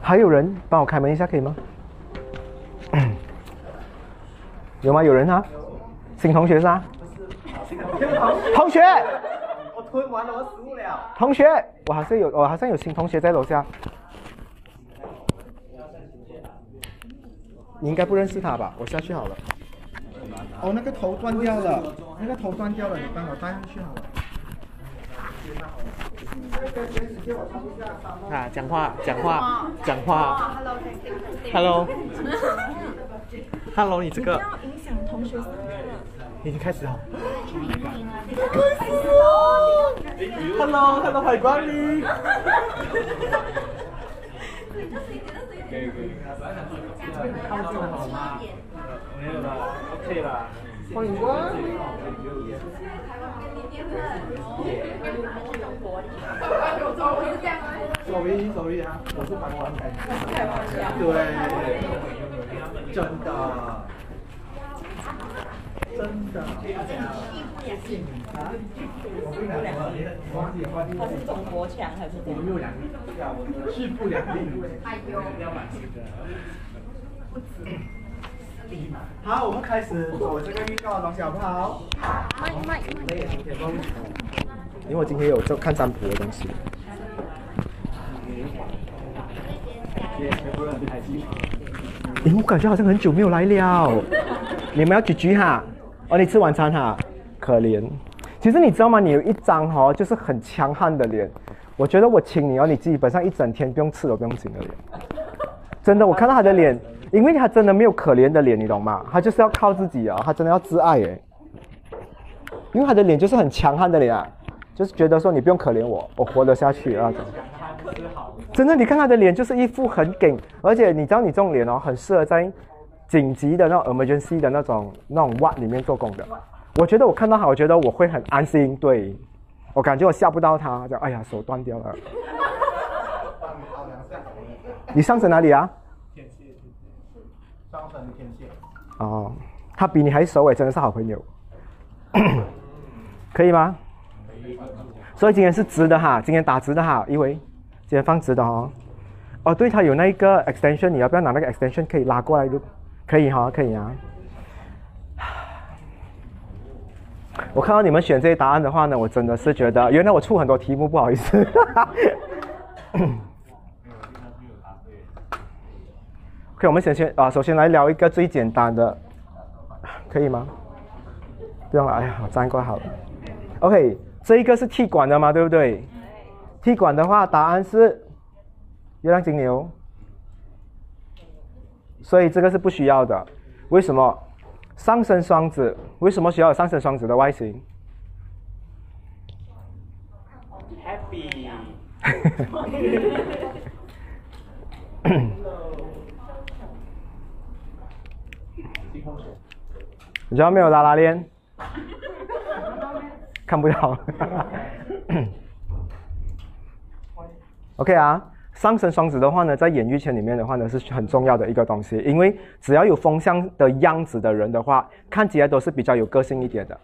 还有人帮我开门一下可以吗？有吗？有人啊？新同学是啊？同学，我吞完了我食物了。同学，我好像有，我好像有新同学在楼下。你应该不认识他吧？我下去好了。哦，那个头断掉了，那个头断掉了，你帮我带上去好了。啊，讲话，讲话，讲话。Hello，Hello，你这个不要影响同学上课。已经开始了。Hello，Hello，欢迎光临。他们真的好吗？没有了，OK 了。欢迎光临。真的，真的。啊？我不两立，忘记忘记。他是中国强还是怎样？我们有两立，势不两立。好，我们开始做这个预告的东西好不好？因为我今天有做看占卜的东西。诶，我感觉好像很久没有来了。你们要聚聚哈？哦，你吃晚餐哈？可怜。其实你知道吗？你有一张哦，就是很强悍的脸。我觉得我请你哦，你基本上一整天不用吃都不用紧的脸。真的，我看到他的脸，因为他真的没有可怜的脸，你懂吗？他就是要靠自己啊，他真的要自爱哎。因为他的脸就是很强悍的脸啊，就是觉得说你不用可怜我，我活得下去那种。真的，你看他的脸就是一副很紧，而且你知道你这种脸哦，很适合在紧急的那种 emergency 的那种那种 ward 里面做工的。我觉得我看到他，我觉得我会很安心，对我感觉我吓不到他，就哎呀手断掉了。你上升哪里啊？天蝎，上升天蝎。哦，他比你还熟哎，真的是好朋友。可以吗？所以今天是直的哈，今天打直的哈，因为今天放直的哦。哦，对，它有那个 extension，你要不要拿那个 extension 可以拉过来录？可以哈，可以啊。我看到你们选这些答案的话呢，我真的是觉得，原来我出很多题目，不好意思。OK，我们先先啊，首先来聊一个最简单的，可以吗？不用了，哎呀，我粘过好了。OK，这一个是踢馆的嘛，对不对？踢馆的话，答案是月亮金牛，所以这个是不需要的。为什么？上升双子，为什么需要有上升双子的外形？Happy。你知道没有拉拉链？看不到。OK 啊，上升双子的话呢，在演艺圈里面的话呢，是很重要的一个东西，因为只要有风向的样子的人的话，看起来都是比较有个性一点的。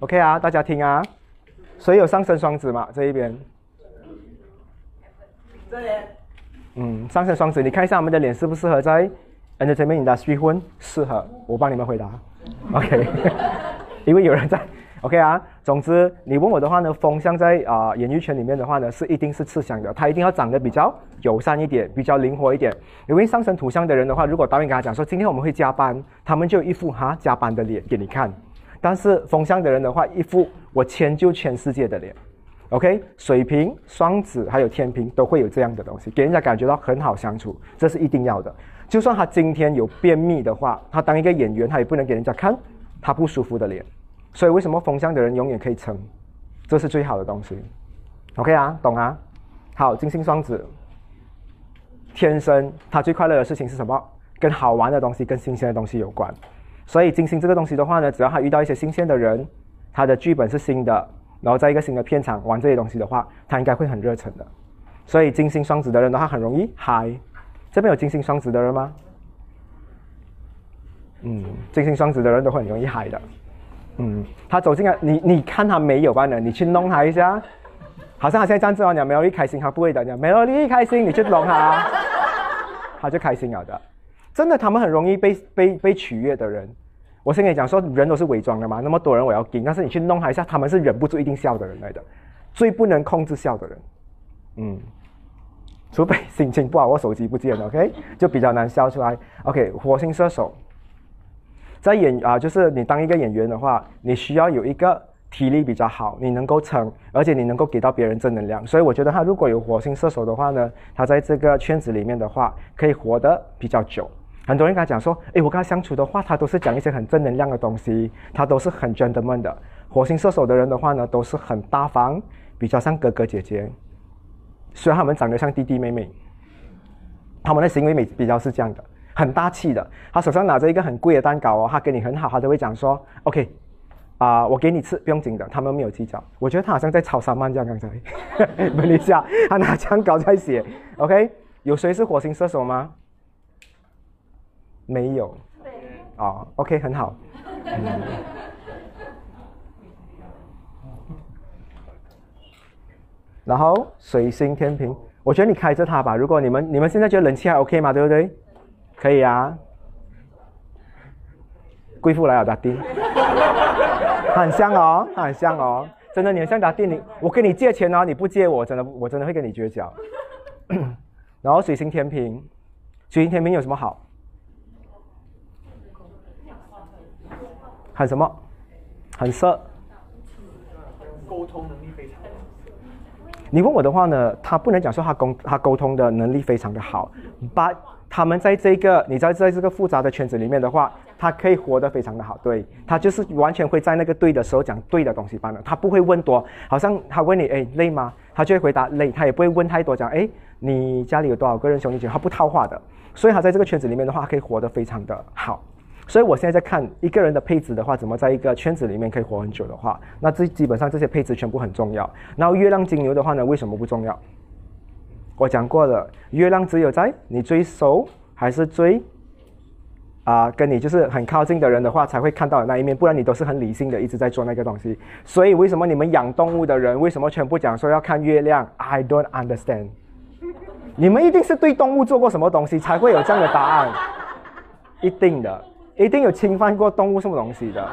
OK 啊，大家听啊，谁有上升双子嘛？这一边，这边嗯，上升双子，你看一下我们的脸适不适合在 entertainment industry 混？适合，我帮你们回答。OK，因为有人在。OK 啊，总之你问我的话呢，风向在啊、演艺圈里面的话呢，是一定是吃香的，他一定要长得比较友善一点，比较灵活一点。因为上升土象的人的话，如果导演跟他讲说今天我们会加班，他们就一副哈加班的脸给你看。但是风象的人的话，一副我迁就全世界的脸。OK，水瓶、双子还有天平都会有这样的东西，给人家感觉到很好相处，这是一定要的。就算他今天有便秘的话，他当一个演员，他也不能给人家看他不舒服的脸。所以为什么风向的人永远可以撑？这是最好的东西。OK 啊，懂啊？好，金星双子，天生他最快乐的事情是什么？跟好玩的东西、跟新鲜的东西有关。所以金星这个东西的话呢，只要他遇到一些新鲜的人，他的剧本是新的，然后在一个新的片场玩这些东西的话，他应该会很热忱的。所以金星双子的人的话很容易嗨。这边有金星双子的人吗？嗯，金星双子的人都会很容易嗨的。嗯，他走进来，你你看他没有吧呢？你去弄他一下，好像他现在站着哦，你没有一开心，他不会的，你没有一开心，你去弄他，他就开心了的。真的，他们很容易被被被取悦的人。我先跟你讲说，人都是伪装的嘛，那么多人我要给，但是你去弄他一下，他们是忍不住一定笑的人来的，最不能控制笑的人。嗯，除非心情不好，我手机不见了，OK，就比较难笑出来。OK，火星射手。在演啊，就是你当一个演员的话，你需要有一个体力比较好，你能够撑，而且你能够给到别人正能量。所以我觉得他如果有火星射手的话呢，他在这个圈子里面的话，可以活得比较久。很多人跟他讲说，诶，我跟他相处的话，他都是讲一些很正能量的东西，他都是很 gentleman 的。火星射手的人的话呢，都是很大方，比较像哥哥姐姐。虽然他们长得像弟弟妹妹，他们的行为美比较是这样的。很大气的，他手上拿着一个很贵的蛋糕哦，他跟你很好，他都会讲说，OK，啊，我给你吃，不用紧的，他们没有计较。我觉得他好像在炒三曼这样，刚 才等一下，他拿枪稿在写，OK，有谁是火星射手吗？没有，哦，OK，很好。然后水星天平，我觉得你开着它吧。如果你们你们现在觉得冷气还 OK 吗？对不对？可以啊，贵妇来了，打丁，很香哦，很香哦，真的，你很像打丁，你我跟你借钱哦，你不借我，真的，我真的会跟你绝交。然后水星天平，水星天平有什么好？很什么？很色。沟通能力非常。你问我的话呢，他不能讲说他沟他沟通的能力非常的好，but 他们在这个，你在在这个复杂的圈子里面的话，他可以活得非常的好。对他就是完全会在那个对的时候讲对的东西罢了。他不会问多，好像他问你，哎，累吗？他就会回答累。他也不会问太多，讲，哎，你家里有多少个人兄弟姐妹？他不套话的。所以他在这个圈子里面的话，可以活得非常的好。所以我现在在看一个人的配置的话，怎么在一个圈子里面可以活很久的话，那这基本上这些配置全部很重要。然后月亮金牛的话呢，为什么不重要？我讲过了，月亮只有在你最熟还是最啊跟你就是很靠近的人的话，才会看到的那一面，不然你都是很理性的一直在做那个东西。所以为什么你们养动物的人为什么全部讲说要看月亮？I don't understand。你们一定是对动物做过什么东西才会有这样的答案，一定的，一定有侵犯过动物什么东西的。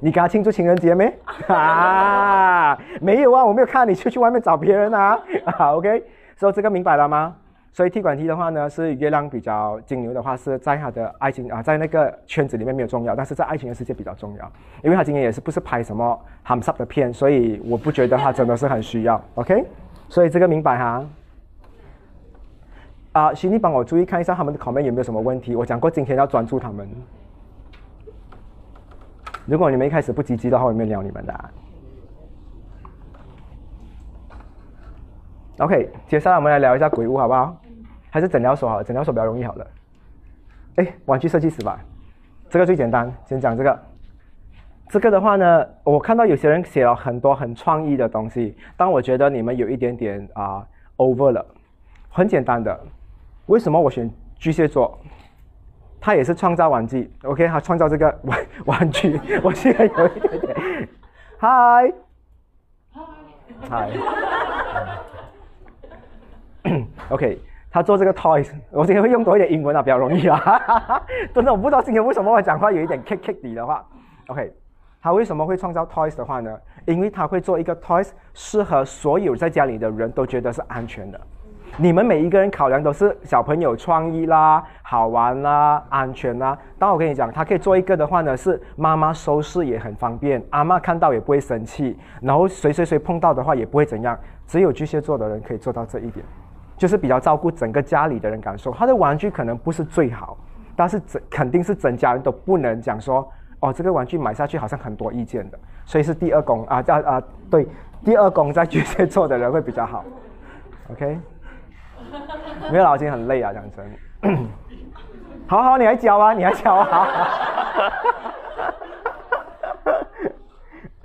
你给他庆祝情人节没？啊，没有啊，我没有看你出去外面找别人啊。啊，OK。所以这个明白了吗？所以踢馆踢的话呢，是月亮比较金牛的话，是在他的爱情啊，在那个圈子里面没有重要，但是在爱情的世界比较重要。因为他今年也是不是拍什么 ham s up 的片，所以我不觉得他真的是很需要。OK，所以这个明白哈。啊，请你帮我注意看一下他们的 comment 有没有什么问题。我讲过今天要专注他们。如果你们一开始不积极的话，我没有鸟你们的。OK，接下来我们来聊一下鬼屋，好不好？还是诊疗所好？诊疗所比较容易好了。哎，玩具设计师吧，这个最简单。先讲这个。这个的话呢，我看到有些人写了很多很创意的东西，但我觉得你们有一点点啊 over 了。很简单的，为什么我选巨蟹座？他也是创造玩具，OK，他创造这个 玩玩具。我现在有一点点，Hi，Hi。OK，他做这个 toys，我今天会用多一点英文啊，比较容易啊。真的，我不知道今天为什么我讲话有一点 kick kick 你的话。OK，他为什么会创造 toys 的话呢？因为他会做一个 toys，适合所有在家里的人都觉得是安全的。你们每一个人考量都是小朋友创意啦、好玩啦、安全啦。但我跟你讲，他可以做一个的话呢，是妈妈收拾也很方便，阿妈看到也不会生气，然后谁谁谁碰到的话也不会怎样。只有巨蟹座的人可以做到这一点。就是比较照顾整个家里的人感受，他的玩具可能不是最好，但是整肯定是整家人都不能讲说，哦，这个玩具买下去好像很多意见的，所以是第二宫啊，在啊对，第二宫在巨蟹座的人会比较好，OK，没有，老金很累啊，讲真，好好，你还教啊，你还教啊。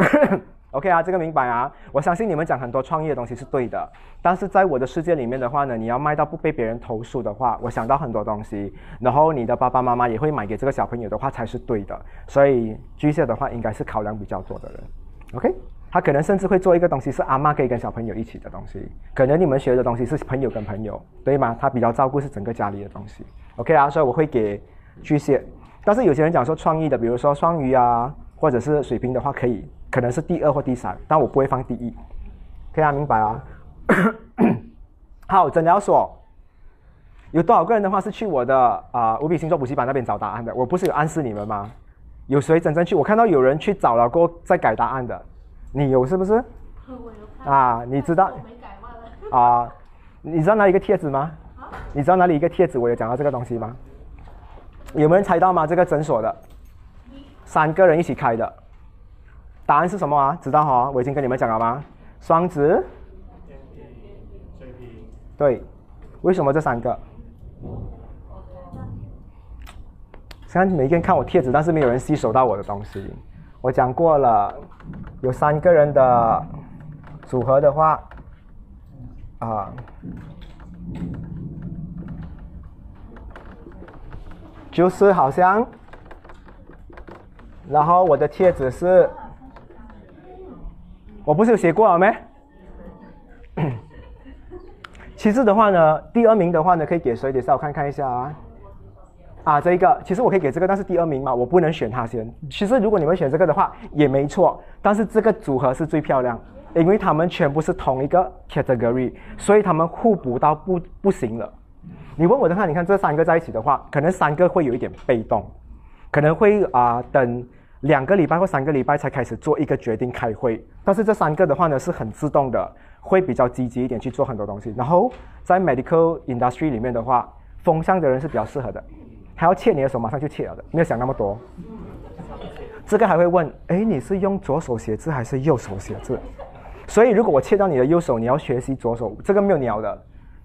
OK 啊，这个明白啊。我相信你们讲很多创业的东西是对的，但是在我的世界里面的话呢，你要卖到不被别人投诉的话，我想到很多东西，然后你的爸爸妈妈也会买给这个小朋友的话才是对的。所以巨蟹的话应该是考量比较多的人。OK，他可能甚至会做一个东西是阿妈可以跟小朋友一起的东西，可能你们学的东西是朋友跟朋友，对吗？他比较照顾是整个家里的东西。OK 啊，所以我会给巨蟹。但是有些人讲说创意的，比如说双鱼啊，或者是水瓶的话，可以。可能是第二或第三，但我不会放第一，可以明白啊？好，诊疗所有多少个人的话是去我的啊五笔星座补习班那边找答案的？我不是有暗示你们吗？有谁真正去？我看到有人去找了过再改答案的，你有是不是？啊，你知道？啊，你知道哪里一个贴子吗？你知道哪里一个贴子？我有讲到这个东西吗？有没有人猜到吗？这个诊所的三个人一起开的。答案是什么啊？知道哈，我已经跟你们讲了吗？双子、对，为什么这三个？虽然每个人看我贴纸，但是没有人吸收到我的东西。我讲过了，有三个人的组合的话，啊，就是好像，然后我的贴纸是。我不是有写过了没？其次的话呢，第二名的话呢，可以给谁？等下我看看一下啊。啊，这一个，其实我可以给这个，但是第二名嘛，我不能选他先。其实如果你们选这个的话，也没错。但是这个组合是最漂亮，因为他们全部是同一个 category，所以他们互补到不不行了。你问我的话，你看这三个在一起的话，可能三个会有一点被动，可能会啊等。两个礼拜或三个礼拜才开始做一个决定开会，但是这三个的话呢是很自动的，会比较积极一点去做很多东西。然后在 medical industry 里面的话，风向的人是比较适合的，还要切你的手马上就切了的，没有想那么多。这个还会问，哎，你是用左手写字还是右手写字？所以如果我切到你的右手，你要学习左手，这个没有鸟的，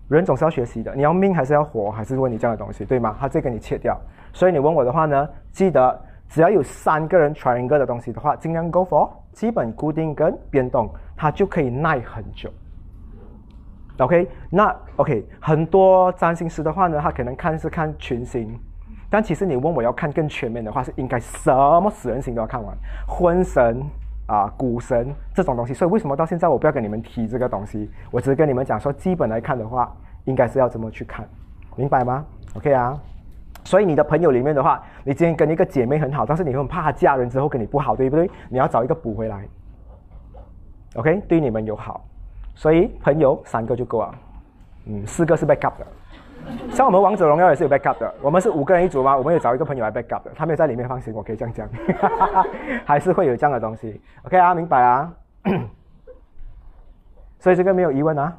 人总是要学习的。你要命还是要活，还是问你这样的东西，对吗？他这个你切掉。所以你问我的话呢，记得。只要有三个人 try 一个的东西的话，尽量 go for 基本固定跟变动，它就可以耐很久。OK，那 OK，很多占星师的话呢，他可能看是看群星，但其实你问我要看更全面的话，是应该什么死人星都要看完，婚神啊、股神这种东西。所以为什么到现在我不要跟你们提这个东西？我只是跟你们讲说，基本来看的话，应该是要怎么去看，明白吗？OK 啊。所以你的朋友里面的话，你今天跟一个姐妹很好，但是你很怕她嫁人之后跟你不好，对不对？你要找一个补回来，OK？对你们友好，所以朋友三个就够了，嗯，四个是 backup 的。像我们王者荣耀也是有 backup 的，我们是五个人一组嘛，我们有找一个朋友来 backup 的，他没有在里面放心，我可以这样讲，还是会有这样的东西，OK 啊，明白啊？所以这个没有疑问啊。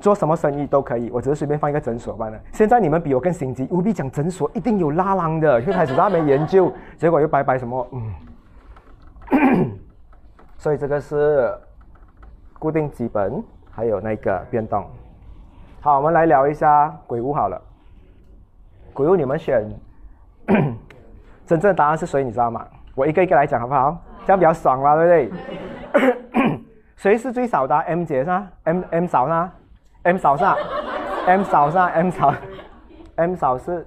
做什么生意都可以，我只是随便放一个诊所罢了。现在你们比我更心急，务必讲诊所一定有拉郎的，就开始在那边研究，结果又白白什么，嗯。所以这个是固定基本，还有那个变动。好，我们来聊一下鬼屋好了。鬼屋你们选，真正的答案是谁？你知道吗？我一个一个来讲好不好？这样比较爽嘛，对不对？谁是最少的？M 姐是吧？M M 少呢？M 扫上，M 扫上，M 扫，M 扫是。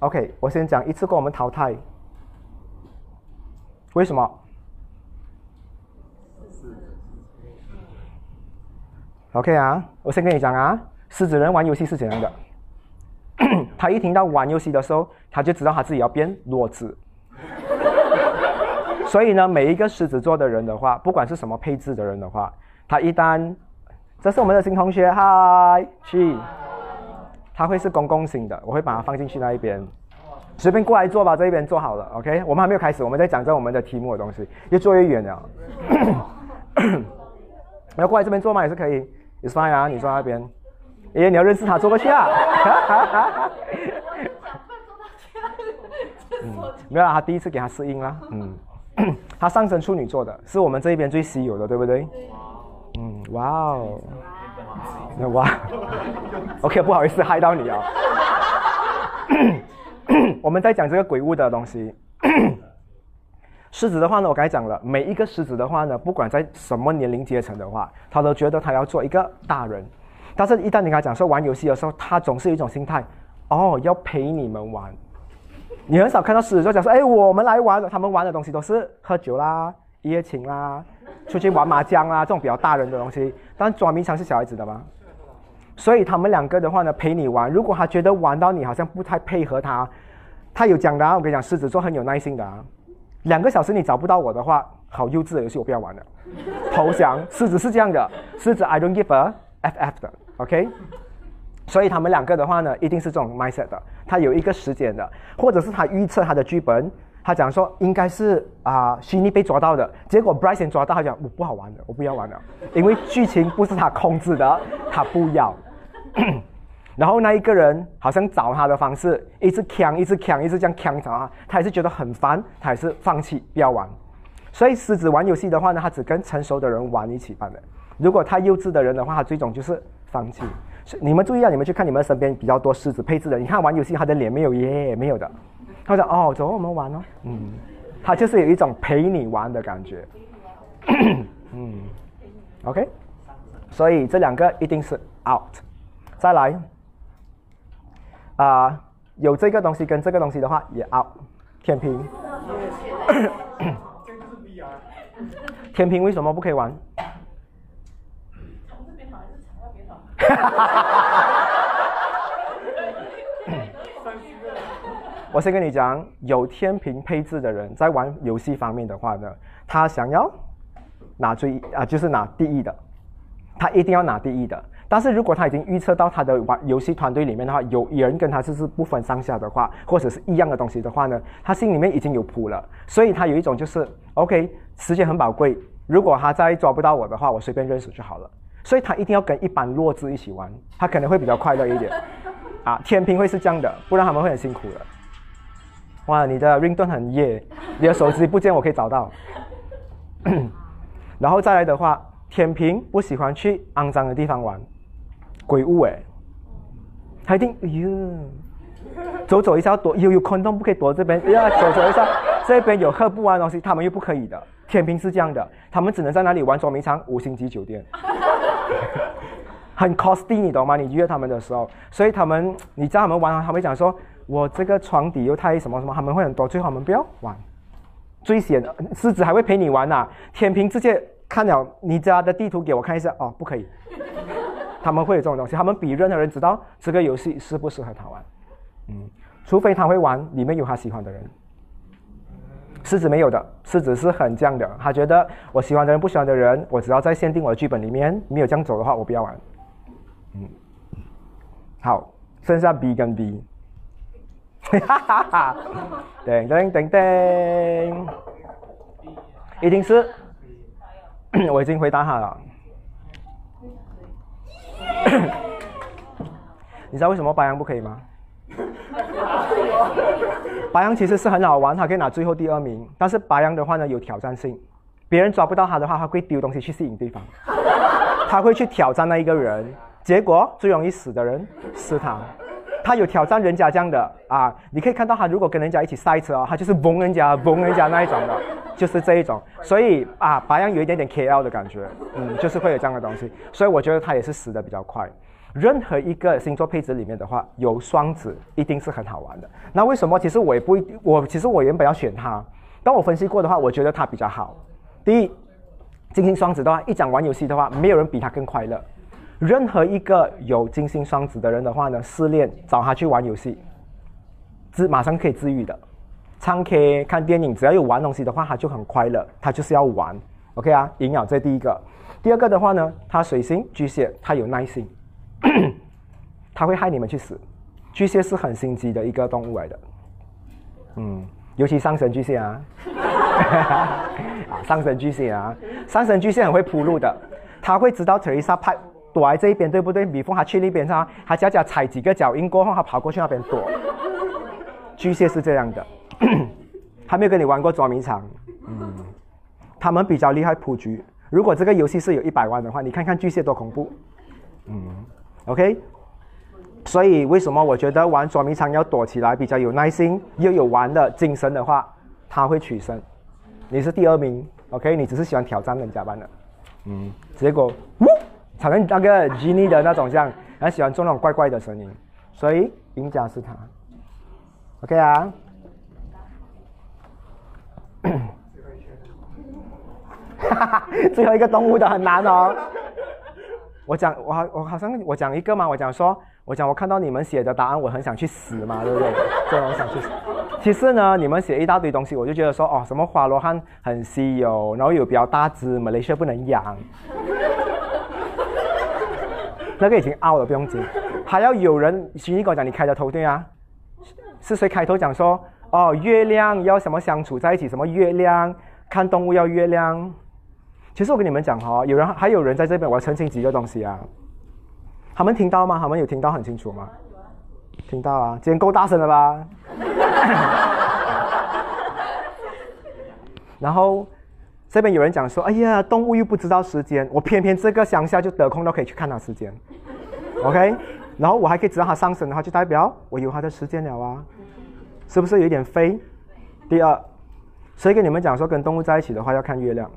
OK，我先讲一次过，我们淘汰。为什么？OK 啊，我先跟你讲啊，狮子人玩游戏是怎样的？他一听到玩游戏的时候，他就知道他自己要变弱智。所以呢，每一个狮子座的人的话，不管是什么配置的人的话。他一旦，这是我们的新同学，嗨，去，他会是公共型的，我会把它放进去那一边，随便过来坐吧，这一边坐好了，OK，我们还没有开始，我们在讲着我们的题目的东西，越坐越远了，要过来这边坐吗？也是可以，It's fine 啊，你坐那边，哎，你要认识他，坐过去啊，嗯，没有，他第一次给他适应了，嗯，他上升处女座的，是我们这一边最稀有的，对不对？嗯，哇哦，那哇，OK，不好意思，害到你啊。我们在讲这个鬼物的东西。狮子的话呢，我刚才讲了，每一个狮子的话呢，不管在什么年龄阶层的话，他都觉得他要做一个大人。但是，一旦你跟他讲说玩游戏的时候，他总是有一种心态，哦，要陪你们玩。你很少看到狮子就讲说，哎，我们来玩。他们玩的东西都是喝酒啦、一夜情啦、出去玩麻将啊这种比较大人的东西。但捉迷藏是小孩子的吗？所以他们两个的话呢，陪你玩。如果他觉得玩到你好像不太配合他，他有讲的啊。我跟你讲，狮子座很有耐心的啊。两个小时你找不到我的话，好幼稚的游戏我不要玩了，投降。狮子是这样的，狮子 I don't give a ff 的，OK。所以他们两个的话呢，一定是这种 mindset 的。他有一个时间的，或者是他预测他的剧本，他讲说应该是啊虚拟被抓到的，结果 Bryson 抓到，他讲我不好玩的，我不要玩了，因为剧情不是他控制的，他不要。然后那一个人好像找他的方式，一直抢，一直抢，一直这样抢找他，他也是觉得很烦，他也是放弃不要玩。所以狮子玩游戏的话呢，他只跟成熟的人玩一起玩的。如果他幼稚的人的话，他最终就是放弃。你们注意啊，你们去看你们身边比较多狮子配置的，你看玩游戏他的脸没有耶，没有的。他说哦，走，我们玩哦。嗯，他就是有一种陪你玩的感觉。嗯，OK。所以这两个一定是 out。再来。啊，有这个东西跟这个东西的话也 out，天平。天平为什么不可以玩？我先跟你讲，有天平配置的人在玩游戏方面的话呢，他想要拿最啊，就是拿第一的，他一定要拿第一的。但是如果他已经预测到他的玩游戏团队里面的话，有人跟他就是不分上下的话，或者是一样的东西的话呢，他心里面已经有谱了，所以他有一种就是 OK，时间很宝贵，如果他再抓不到我的话，我随便认识就好了，所以他一定要跟一般弱智一起玩，他可能会比较快乐一点。啊，天平会是这样的，不然他们会很辛苦的。哇，你的 ringtone 很夜，你的手机不见我可以找到。然后再来的话，天平不喜欢去肮脏的地方玩。鬼屋哎，他一定哎呦，走走一下躲，有有空洞不可以躲这边，要走走一下，这边有喝不完的东西，他们又不可以的。天平是这样的，他们只能在那里玩捉迷藏，五星级酒店，很 costly，你懂吗？你约他们的时候，所以他们，你叫他们玩，他们讲说，我这个床底又太什么什么，他们会很多，最好我们不要玩。最险，狮子还会陪你玩呐，天平直接看了你家的地图给我看一下，哦，不可以。他们会有这种东西，他们比任何人知道这个游戏适不适合他玩，嗯，除非他会玩，里面有他喜欢的人。狮子没有的，狮子是很犟的，他觉得我喜欢的人不喜欢的人，我只要在限定我的剧本里面没有这样走的话，我不要玩。嗯，好，剩下 B 跟 B，哈哈哈，叮叮叮叮，一定是，我已经回答他了。你知道为什么白羊不可以吗？白羊其实是很好玩，他可以拿最后第二名。但是白羊的话呢，有挑战性，别人抓不到他的话，他会丢东西去吸引对方，他会去挑战那一个人，结果最容易死的人是他。他有挑战人家这样的啊，你可以看到他如果跟人家一起赛车啊，他就是崩人家 崩人家那一种的，就是这一种。所以啊，白羊有一点点 KL 的感觉，嗯，就是会有这样的东西。所以我觉得他也是死的比较快。任何一个星座配置里面的话，有双子一定是很好玩的。那为什么？其实我也不一，我其实我原本要选他，当我分析过的话，我觉得他比较好。第一，金星双子的话，一讲玩游戏的话，没有人比他更快乐。任何一个有金星双子的人的话呢，失恋找他去玩游戏，治马上可以治愈的。唱 K、看电影，只要有玩东西的话，他就很快乐。他就是要玩，OK 啊？营养这第一个。第二个的话呢，他水星巨蟹，他有耐心，他会害你们去死。巨蟹是很心机的一个动物来的，嗯，尤其上神巨蟹啊，啊，上神巨蟹啊，上神巨蟹很会铺路的，他会知道 Teresa 派。躲在这一边，对不对？米凤他去那边，他他脚脚踩几个脚印过后，他跑过去那边躲。巨蟹是这样的，还没有跟你玩过捉迷藏，嗯，他们比较厉害普局。如果这个游戏是有一百万的话，你看看巨蟹多恐怖，嗯，OK。所以为什么我觉得玩捉迷藏要躲起来比较有耐心，又有玩的精神的话，他会取胜。你是第二名，OK？你只是喜欢挑战人家班的，嗯，结果呜，好像那个 Jenny 的那种像，很喜欢做那种怪怪的声音，所以赢家是他，OK 啊？哈哈，最后一个动物的很难哦。我讲，我好，我好像我讲一个嘛，我讲说，我讲我看到你们写的答案，我很想去死嘛，对不对？对，我想去死。其实呢，你们写一大堆东西，我就觉得说，哦，什么花罗汉很稀有，然后有比较大只，马来西亚不能养。那个已经 out 了，不用紧。还要有人，徐毅跟我讲，你开的头对啊？是谁开头讲说，哦，月亮要什么相处在一起？什么月亮？看动物要月亮？其实我跟你们讲哈，有人还有人在这边，我要澄清几个东西啊。他们听到吗？他们有听到很清楚吗？听到啊，今天够大声了吧？然后这边有人讲说，哎呀，动物又不知道时间，我偏偏这个乡下就得空都可以去看它时间，OK？然后我还可以知道它上升的话，就代表我有它的时间了啊，是不是有点飞？第二，所以跟你们讲说，跟动物在一起的话要看月亮。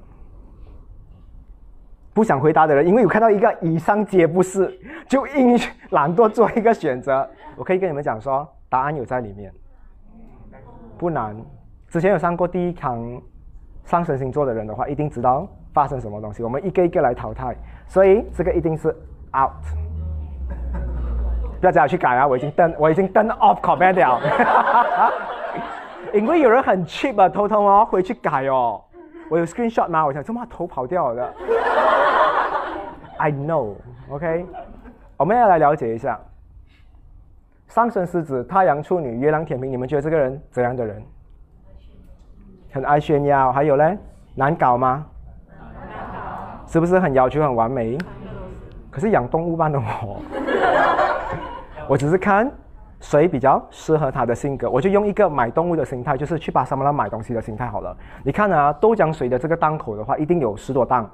不想回答的人，因为有看到一个以上皆不是，就硬懒惰做一个选择。我可以跟你们讲说，答案有在里面，不难。之前有上过第一堂上升星座的人的话，一定知道发生什么东西。我们一个一个来淘汰，所以这个一定是 out。不要叫我去改啊！我已经登，我已经登 off comment 了。因为有人很 cheap 啊，偷偷哦回去改哦。我有 screenshot 吗？我想，怎么头跑掉了？I know，OK。我们要来了解一下，上升狮子、太阳处女、月亮天平，你们觉得这个人怎样的人？很爱炫耀，还有呢，难搞吗？搞是不是很要求很完美？可是养动物般的我，我只是看。谁比较适合他的性格，我就用一个买动物的心态，就是去巴沙马拉买东西的心态好了。你看啊，豆浆水的这个档口的话，一定有十多档。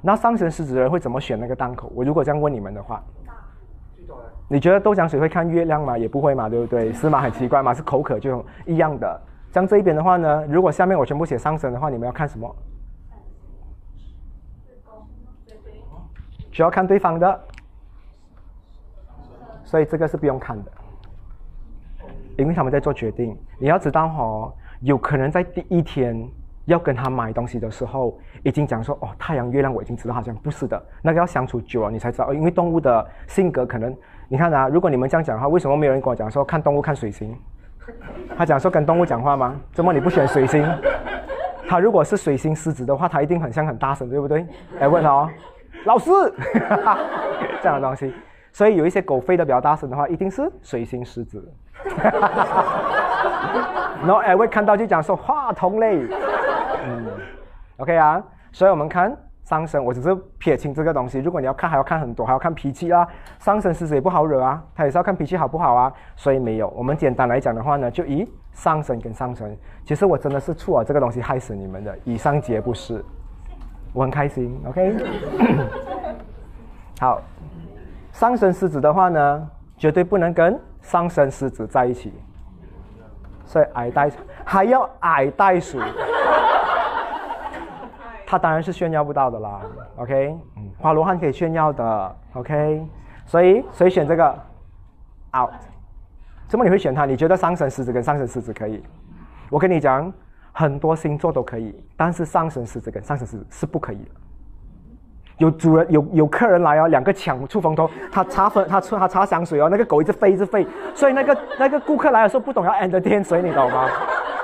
那上升狮子的人会怎么选那个档口？我如果这样问你们的话，你觉得豆浆水会看月亮吗？也不会嘛，对不对？是吗？很奇怪嘛，是口渴就一样的。像这一边的话呢，如果下面我全部写上升的话，你们要看什么？需要看对方的，所以这个是不用看的。因为他们在做决定，你要知道哈，有可能在第一天要跟他买东西的时候，已经讲说哦，太阳、月亮我已经知道，好像不是的，那个要相处久了你才知道。因为动物的性格可能，你看啊，如果你们这样讲的话，为什么没有人跟我讲说看动物看水星？他讲说跟动物讲话吗？怎么你不选水星？他如果是水星狮子的话，他一定很像很大声，对不对？来问他哦，老师，这样的东西。所以有一些狗吠的比较大声的话，一定是水星狮子。然后哎，会看到就讲说话筒类，嗯，OK 啊。所以我们看上升，我只是撇清这个东西。如果你要看，还要看很多，还要看脾气啊。上升狮子也不好惹啊，他也是要看脾气好不好啊。所以没有，我们简单来讲的话呢，就以上升跟上升。其实我真的是错，这个东西害死你们的，以上皆不是。我很开心，OK。好。上升狮子的话呢，绝对不能跟上升狮子在一起，所以矮袋还要矮袋鼠，他当然是炫耀不到的啦。OK，嗯花罗汉可以炫耀的。OK，所以谁选这个？Out。怎么你会选他？你觉得上升狮子跟上升狮子可以？我跟你讲，很多星座都可以，但是上升狮子跟上升狮子是不可以的。有主人有有客人来哦，两个抢出风头，他擦粉他擦他擦香水哦，那个狗一直飞一直飞，所以那个那个顾客来的时候不懂要 end 天水，你懂吗？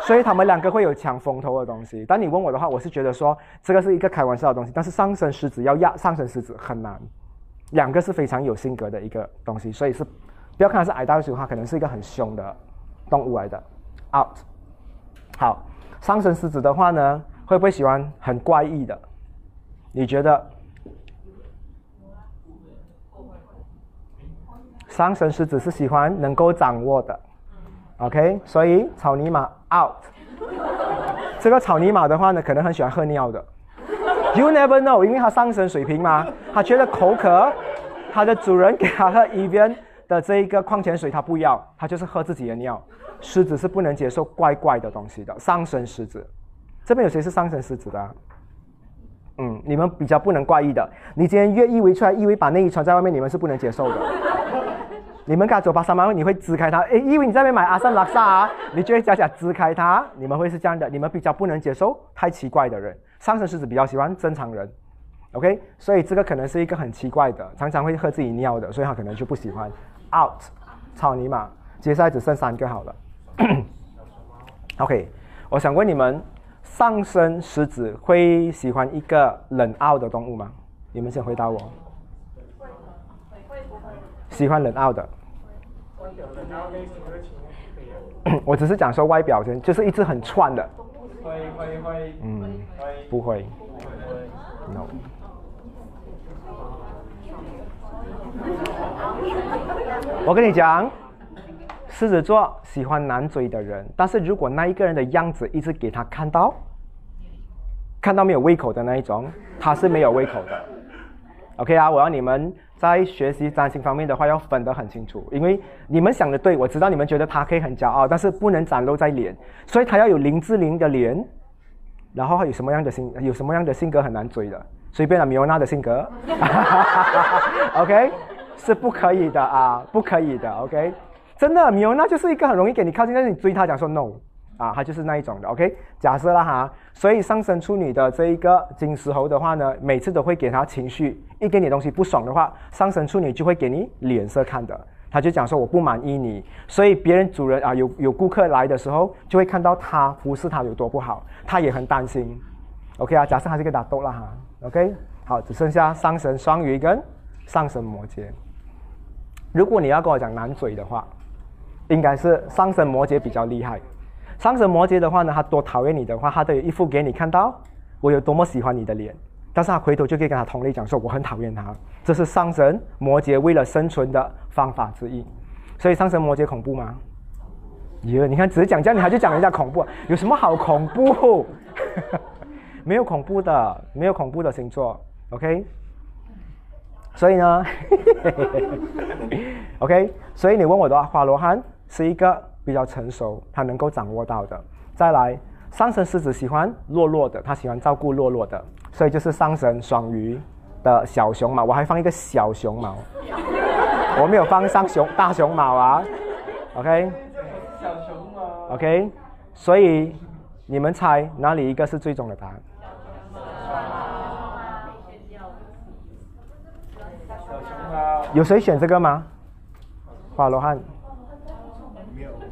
所以他们两个会有抢风头的东西。但你问我的话，我是觉得说这个是一个开玩笑的东西，但是上升狮子要压上升狮子很难，两个是非常有性格的一个东西，所以是不要看它是矮大鼠的话，可能是一个很凶的动物来的。out 好，上升狮子的话呢，会不会喜欢很怪异的？你觉得？上升狮子是喜欢能够掌握的，OK，所以草泥马 out。这个草泥马的话呢，可能很喜欢喝尿的，You never know，因为它上升水平嘛，它觉得口渴，它的主人给它喝一边的这一个矿泉水他不要，他就是喝自己的尿。狮子是不能接受怪怪的东西的，上升狮子。这边有谁是上升狮子的？嗯，你们比较不能怪异的。你今天越异为出来，异为把内衣穿在外面，你们是不能接受的。你们看走吧，三百万你会支开它。诶，因为你在那边买阿三拉萨啊，你就会假假支开它。你们会是这样的，你们比较不能接受太奇怪的人。上升狮子比较喜欢正常人，OK，所以这个可能是一个很奇怪的，常常会喝自己尿的，所以他可能就不喜欢。Out，操你妈！接下来只剩三个好了。OK，我想问你们，上升狮子会喜欢一个冷傲的动物吗？你们先回答我。喜欢冷傲的。我只是讲说外表，就是一直很串的。会会会。嗯，不会会。，no。我跟你讲，狮子座喜欢难追的人，但是如果那一个人的样子一直给他看到，看到没有胃口的那一种，他是没有胃口的。OK 啊，我要你们在学习占星方面的话要分得很清楚，因为你们想的对，我知道你们觉得他可以很骄傲，但是不能展露在脸，所以他要有林志玲的脸，然后有什么样的性有什么样的性格很难追的，随便了米欧娜的。性格，OK？是不可以的啊，不可以的，OK，真的米欧娜就是一个很容易给你靠近，但是你追她讲说 no。啊，他就是那一种的，OK。假设了哈，所以上升处女的这一个金石猴的话呢，每次都会给他情绪，一给你东西不爽的话，上升处女就会给你脸色看的。他就讲说我不满意你，所以别人主人啊有有顾客来的时候，就会看到他服侍他有多不好，他也很担心。OK 啊，假设他是个打斗了哈，OK。好，只剩下上升双鱼跟上升摩羯。如果你要跟我讲难嘴的话，应该是上升摩羯比较厉害。上升摩羯的话呢，他多讨厌你的话，他都有一副给你看到我有多么喜欢你的脸，但是他回头就可以跟他同类讲说我很讨厌他，这是上升摩羯为了生存的方法之一。所以上升摩羯恐怖吗？耶，你看只是讲这样，你还去讲人家恐怖，有什么好恐怖？没有恐怖的，没有恐怖的星座，OK。所以呢，OK，所以你问我的话，花罗汉是一个。比较成熟，他能够掌握到的。再来，上神狮子喜欢弱弱的，他喜欢照顾弱弱的，所以就是上神双鱼的小熊猫。我还放一个小熊猫，我没有放上熊大熊猫啊。OK，小熊猫。OK，所以你们猜哪里一个是最终的答案？小熊猫。有谁选这个吗？花罗汉。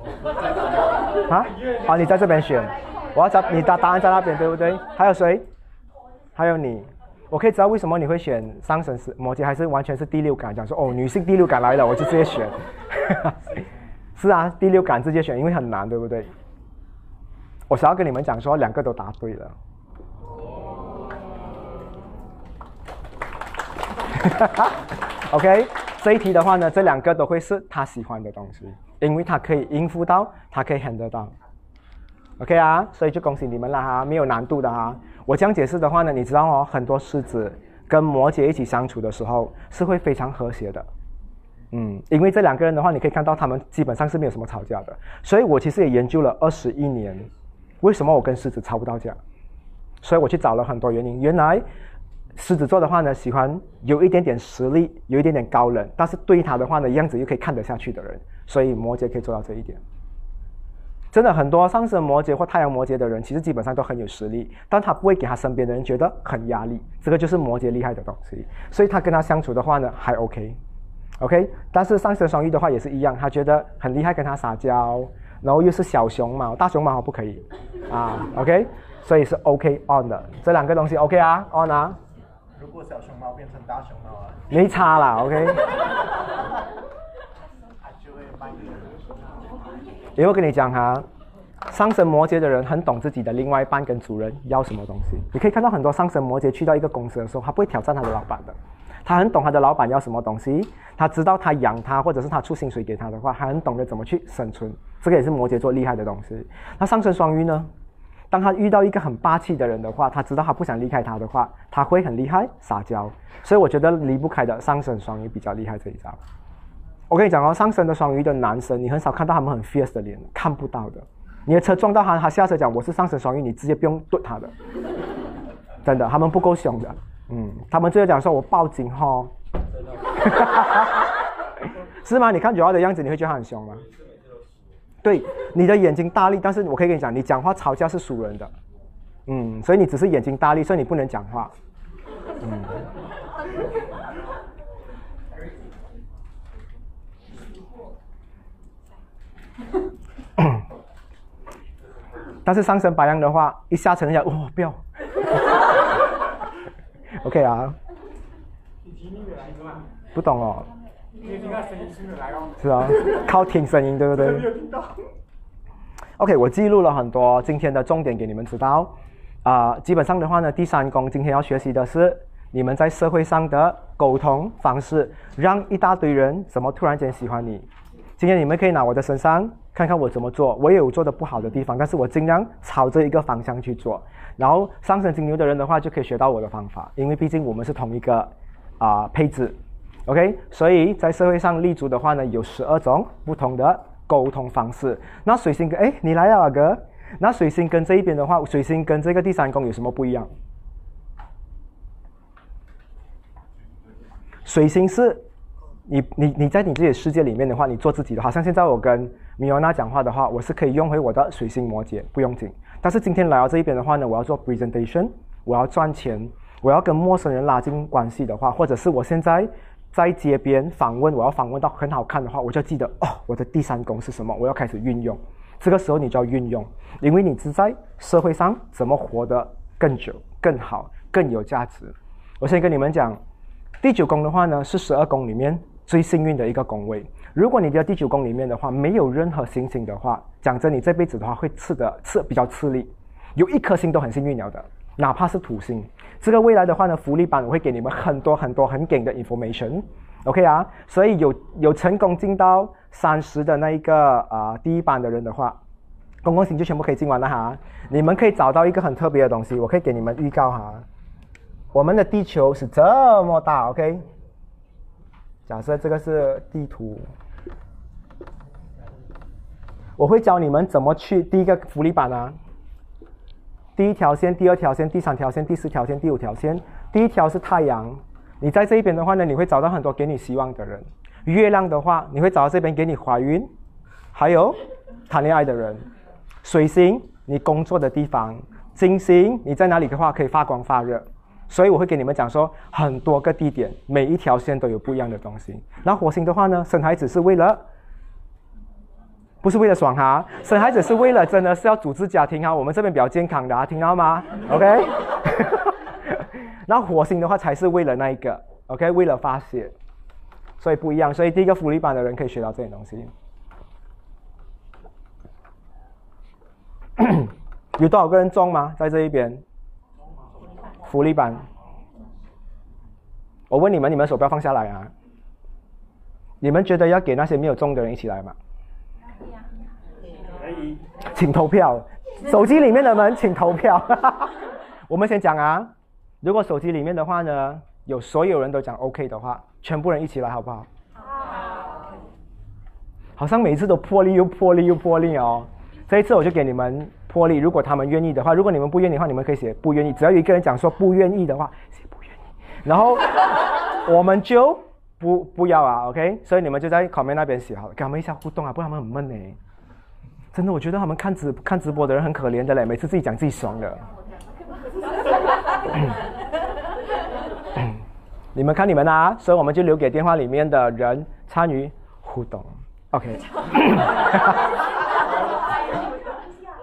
啊？好，你在这边选，我要找你答答案在那边，对不对？还有谁？还有你，我可以知道为什么你会选上神是摩羯，还是完全是第六感？讲说哦，女性第六感来了，我就直接选。是啊，第六感直接选，因为很难，对不对？我想要跟你们讲说，两个都答对了。OK，这一题的话呢，这两个都会是他喜欢的东西。因为他可以应付到，他可以 handle 到，OK 啊，所以就恭喜你们了哈，没有难度的哈。我这样解释的话呢，你知道哦，很多狮子跟摩羯一起相处的时候是会非常和谐的，嗯，因为这两个人的话，你可以看到他们基本上是没有什么吵架的。所以我其实也研究了二十一年，为什么我跟狮子吵不到架？所以我去找了很多原因，原来狮子座的话呢，喜欢有一点点实力，有一点点高冷，但是对他的话呢，样子又可以看得下去的人。所以摩羯可以做到这一点，真的很多上升摩羯或太阳摩羯的人，其实基本上都很有实力，但他不会给他身边的人觉得很压力，这个就是摩羯厉害的东西。所以他跟他相处的话呢，还 OK，OK。但是上升双鱼的话也是一样，他觉得很厉害，跟他撒娇，然后又是小熊猫，大熊猫不可以啊，OK。所以是 OK on 的，这两个东西 OK 啊，on 啊。如果小熊猫变成大熊猫啊，没差啦，OK。也会跟你讲哈，上升摩羯的人很懂自己的另外一半跟主人要什么东西。你可以看到很多上升摩羯去到一个公司的时候，他不会挑战他的老板的，他很懂他的老板要什么东西，他知道他养他或者是他出薪水给他的话，他很懂得怎么去生存。这个也是摩羯座厉害的东西。那上升双鱼呢？当他遇到一个很霸气的人的话，他知道他不想离开他的话，他会很厉害撒娇。所以我觉得离不开的上升双鱼比较厉害这一招。我跟你讲哦，上升的双鱼的男生，你很少看到他们很 fierce 的脸，看不到的。你的车撞到他，他下车讲我是上升双鱼，你直接不用怼他的，真的，他们不够凶的。嗯，他们直接讲说我报警哈。是吗？你看九号的样子，你会觉得他很凶吗？对，你的眼睛大力，但是我可以跟你讲，你讲话吵架是熟人的。嗯，所以你只是眼睛大力，所以你不能讲话。嗯。但是上升白羊的话，一下沉下，哇，不要。OK 啊。不懂哦。是啊，靠听声音，对不对？OK，我记录了很多今天的重点给你们知道。啊，基本上的话呢，第三宫今天要学习的是你们在社会上的沟通方式，让一大堆人怎么突然间喜欢你。今天你们可以拿我的身上看看我怎么做，我也有做的不好的地方，但是我尽量朝着一个方向去做。然后上升金牛的人的话，就可以学到我的方法，因为毕竟我们是同一个啊配置。OK，所以在社会上立足的话呢，有十二种不同的沟通方式。那水星跟哎，你来了啊哥。那水星跟这一边的话，水星跟这个第三宫有什么不一样？水星是，你你你在你自己的世界里面的话，你做自己的，好像现在我跟米欧娜讲话的话，我是可以用回我的水星摩羯，不用紧。但是今天来到这一边的话呢，我要做 presentation，我要赚钱，我要跟陌生人拉近关系的话，或者是我现在。在街边访问，我要访问到很好看的话，我就记得哦，我的第三宫是什么？我要开始运用。这个时候你就要运用，因为你是在社会上怎么活得更久、更好、更有价值。我先跟你们讲，第九宫的话呢，是十二宫里面最幸运的一个宫位。如果你的第九宫里面的话没有任何星星的话，讲真，你这辈子的话会吃的吃比较吃力。有一颗星都很幸运了的，哪怕是土星。这个未来的话呢，福利版我会给你们很多很多很给的 information，OK 啊，所以有有成功进到三十的那一个啊第一版的人的话，公共型就全部可以进完了哈。你们可以找到一个很特别的东西，我可以给你们预告哈。我们的地球是这么大，OK？假设这个是地图，我会教你们怎么去第一个福利版啊。第一条线，第二条线，第三条线，第四条线，第五条线。第一条是太阳，你在这一边的话呢，你会找到很多给你希望的人。月亮的话，你会找到这边给你怀孕，还有谈恋爱的人。水星，你工作的地方。金星，你在哪里的话可以发光发热。所以我会给你们讲说，很多个地点，每一条线都有不一样的东西。那火星的话呢，生孩子是为了。不是为了爽哈，生孩子是为了真的是要组织家庭啊。我们这边比较健康的啊，听到吗？OK。那火星的话才是为了那一个，OK，为了发泄，所以不一样。所以第一个福利班的人可以学到这些东西。有多少个人中吗？在这一边？福利班。我问你们，你们手不要放下来啊！你们觉得要给那些没有中的人一起来吗？请投票，手机里面的们请投票。我们先讲啊，如果手机里面的话呢，有所有人都讲 OK 的话，全部人一起来好不好？好。好像每次都破例又破例又破例哦。这一次我就给你们破例，如果他们愿意的话，如果你们不愿意的话，你们可以写不愿意。只要有一个人讲说不愿意的话，写不愿意，然后我们就不不要啊，OK？所以你们就在 comment 那边写好了，跟他们一下互动啊，不然他们很闷呢。真的，我觉得他们看直看直播的人很可怜的嘞，每次自己讲自己爽的。你们看你们啊，所以我们就留给电话里面的人参与互动。OK。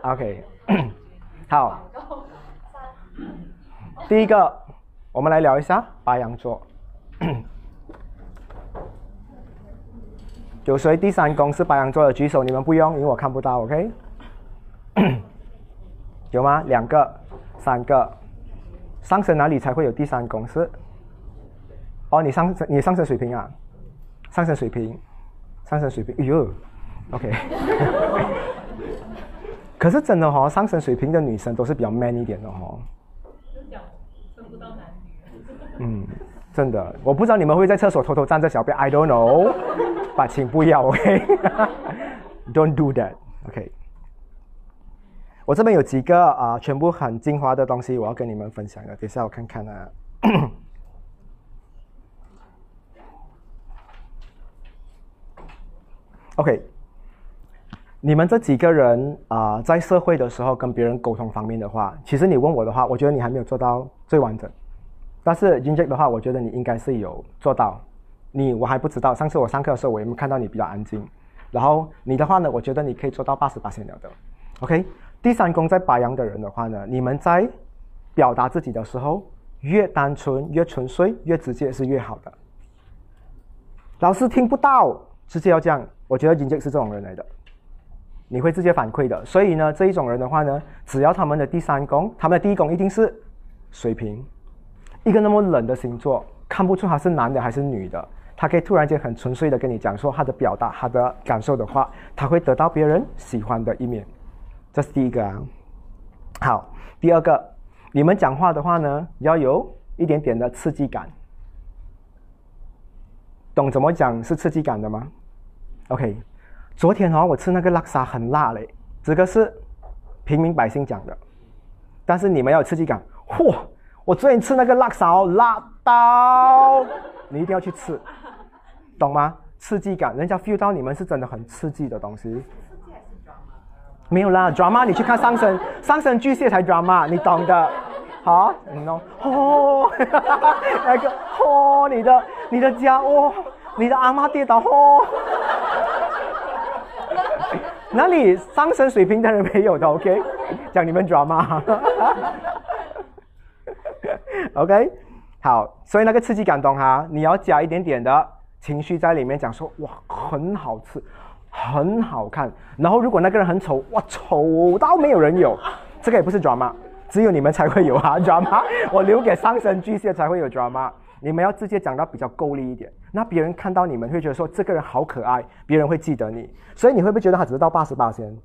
OK。好。第一个，我们来聊一下白羊座。有谁第三宫是白羊座的举手？你们不用，因为我看不到。OK，有吗？两个、三个，上升哪里才会有第三宫？是？哦，你上升，你上升水平啊？上升水平，上升水平。哎呦，OK。可是真的哈，上升水平的女生都是比较 man 一点的哈。分不到男女。嗯，真的，我不知道你们会在厕所偷偷站着小便，I don't know。把请不要，OK？Don't do that，OK？我这边有几个啊，全部很精华的东西，我要跟你们分享的。等一下我看看啊。OK，你们这几个人啊、在社会的时候跟别人沟通方面的话，其实你问我的话，我觉得你还没有做到最完整。但是 Inject 的话，我觉得你应该是有做到。你我还不知道，上次我上课的时候，我有没有看到你比较安静？然后你的话呢，我觉得你可以做到八十八线了的。OK，第三宫在白羊的人的话呢，你们在表达自己的时候，越单纯、越纯粹、越直接是越好的。老师听不到，直接要这样。我觉得迎接是这种人来的，你会直接反馈的。所以呢，这一种人的话呢，只要他们的第三宫，他们的第一宫一定是水瓶，一个那么冷的星座，看不出他是男的还是女的，他可以突然间很纯粹的跟你讲说他的表达、他的感受的话，他会得到别人喜欢的一面。这是第一个啊。好，第二个，你们讲话的话呢，要有一点点的刺激感。懂怎么讲是刺激感的吗？OK，昨天哦，我吃那个拉沙很辣嘞，这个是平民百姓讲的，但是你们要有刺激感。嚯，我昨天吃那个拉沙哦，辣到，你一定要去吃，懂吗？刺激感，人家 feel 到你们是真的很刺激的东西。没有啦，drama 你去看上升，上升巨蟹才 drama，你懂的。好，你懂？哦，那个哦，你的你的家哦，你的阿妈跌倒哦，哪里上升水平的人没有的？OK，讲你们 drama。OK，好，所以那个刺激感懂哈，你要加一点点的情绪在里面，讲说哇很好吃，很好看。然后如果那个人很丑，哇丑到没有人有，这个也不是 drama，只有你们才会有啊 drama。我留给上升巨蟹才会有 drama。你们要直接讲到比较够力一点，那别人看到你们会觉得说这个人好可爱，别人会记得你。所以你会不会觉得他只是到八十八先？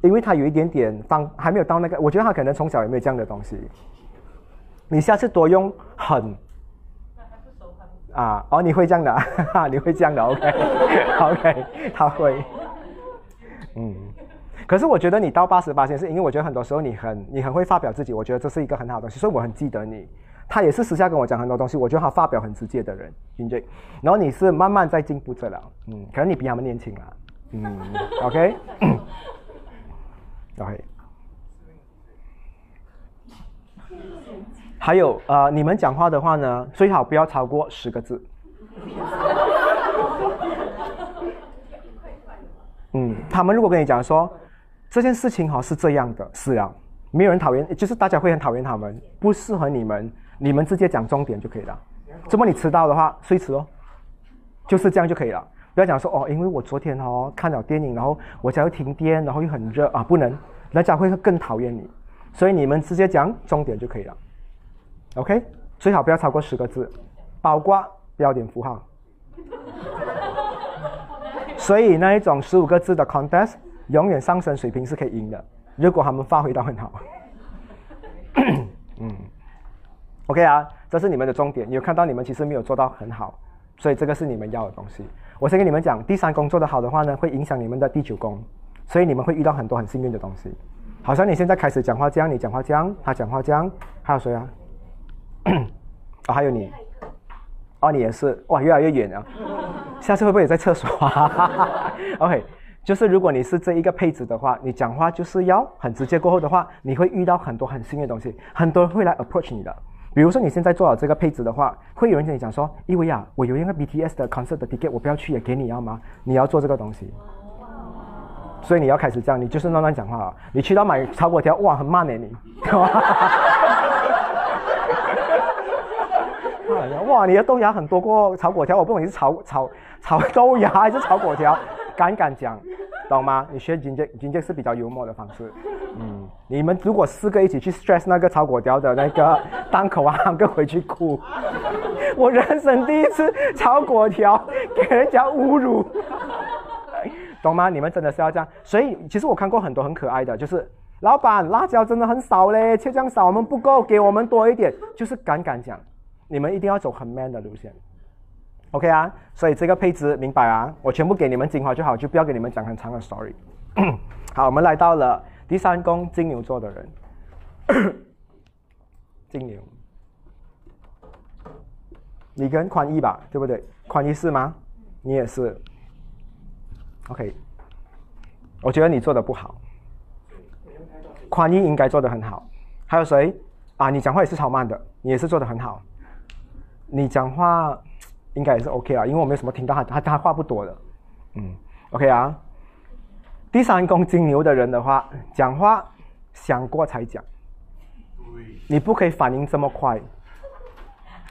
因为他有一点点方还没有到那个，我觉得他可能从小也没有这样的东西。你下次多用很。啊，哦，你会这样的，哈哈，你会这样的，OK，OK，他会，嗯，可是我觉得你到八十八线是因为我觉得很多时候你很你很会发表自己，我觉得这是一个很好的东西，所以我很记得你。他也是私下跟我讲很多东西，我觉得他发表很直接的人，金杰。然后你是慢慢在进步着了，嗯，可能你比他们年轻啦，嗯，OK，OK。还有呃，你们讲话的话呢，最好不要超过十个字。嗯，他们如果跟你讲说这件事情哈是这样的，是啊，没有人讨厌，就是大家会很讨厌他们，不适合你们，你们直接讲重点就可以了。这么你迟到的话，睡迟哦，就是这样就可以了。不要讲说哦，因为我昨天哦看了电影，然后我家又停电，然后又很热啊，不能，人家会更讨厌你。所以你们直接讲重点就可以了。OK，最好不要超过十个字，包括标点符号。所以那一种十五个字的 contest，永远上升水平是可以赢的，如果他们发挥到很好。嗯，OK 啊，这是你们的重点。你有看到你们其实没有做到很好，所以这个是你们要的东西。我先跟你们讲，第三宫做得好的话呢，会影响你们的第九宫，所以你们会遇到很多很幸运的东西。好像你现在开始讲话这样，你讲话这样，他讲话这样，还有谁啊？哦，还有你，哦，你也是，哇，越来越远了。下次会不会也在厕所？OK，就是如果你是这一个配置的话，你讲话就是要很直接。过后的话，你会遇到很多很新的东西，很多人会来 approach 你的。比如说你现在做好这个配置的话，会有人跟你讲说：“因为啊，我有一个 BTS 的 concert 的 ticket，我不要去也给你要吗？你要做这个东西。”所以你要开始这样，你就是乱乱讲话啊！你去到买炒粿条，哇，很慢呢你。哇，你的豆芽很多过炒粿条，我不懂你是炒炒炒豆芽还是炒粿条，敢敢讲，懂吗？你学金杰，金杰是比较幽默的方式。嗯，你们如果四个一起去 stress 那个炒粿条的那个档口啊，跟回去哭。我人生第一次炒粿条，给人家侮辱。懂吗？你们真的是要这样，所以其实我看过很多很可爱的，就是老板辣椒真的很少嘞，切这样少我们不够，给我们多一点，就是敢敢讲，你们一定要走很 man 的路线 OK 啊，所以这个配置明白啊，我全部给你们精华就好，就不要给你们讲很长的 story。好，我们来到了第三宫金牛座的人，金牛，你跟宽一吧，对不对？宽一是吗？你也是。OK，我觉得你做的不好，宽一应该做的很好。还有谁啊？你讲话也是超慢的，你也是做的很好。你讲话应该也是 OK 啊，因为我没有什么听到他他他话不多的，嗯，OK 啊。第三宫金牛的人的话，讲话想过才讲，你不可以反应这么快。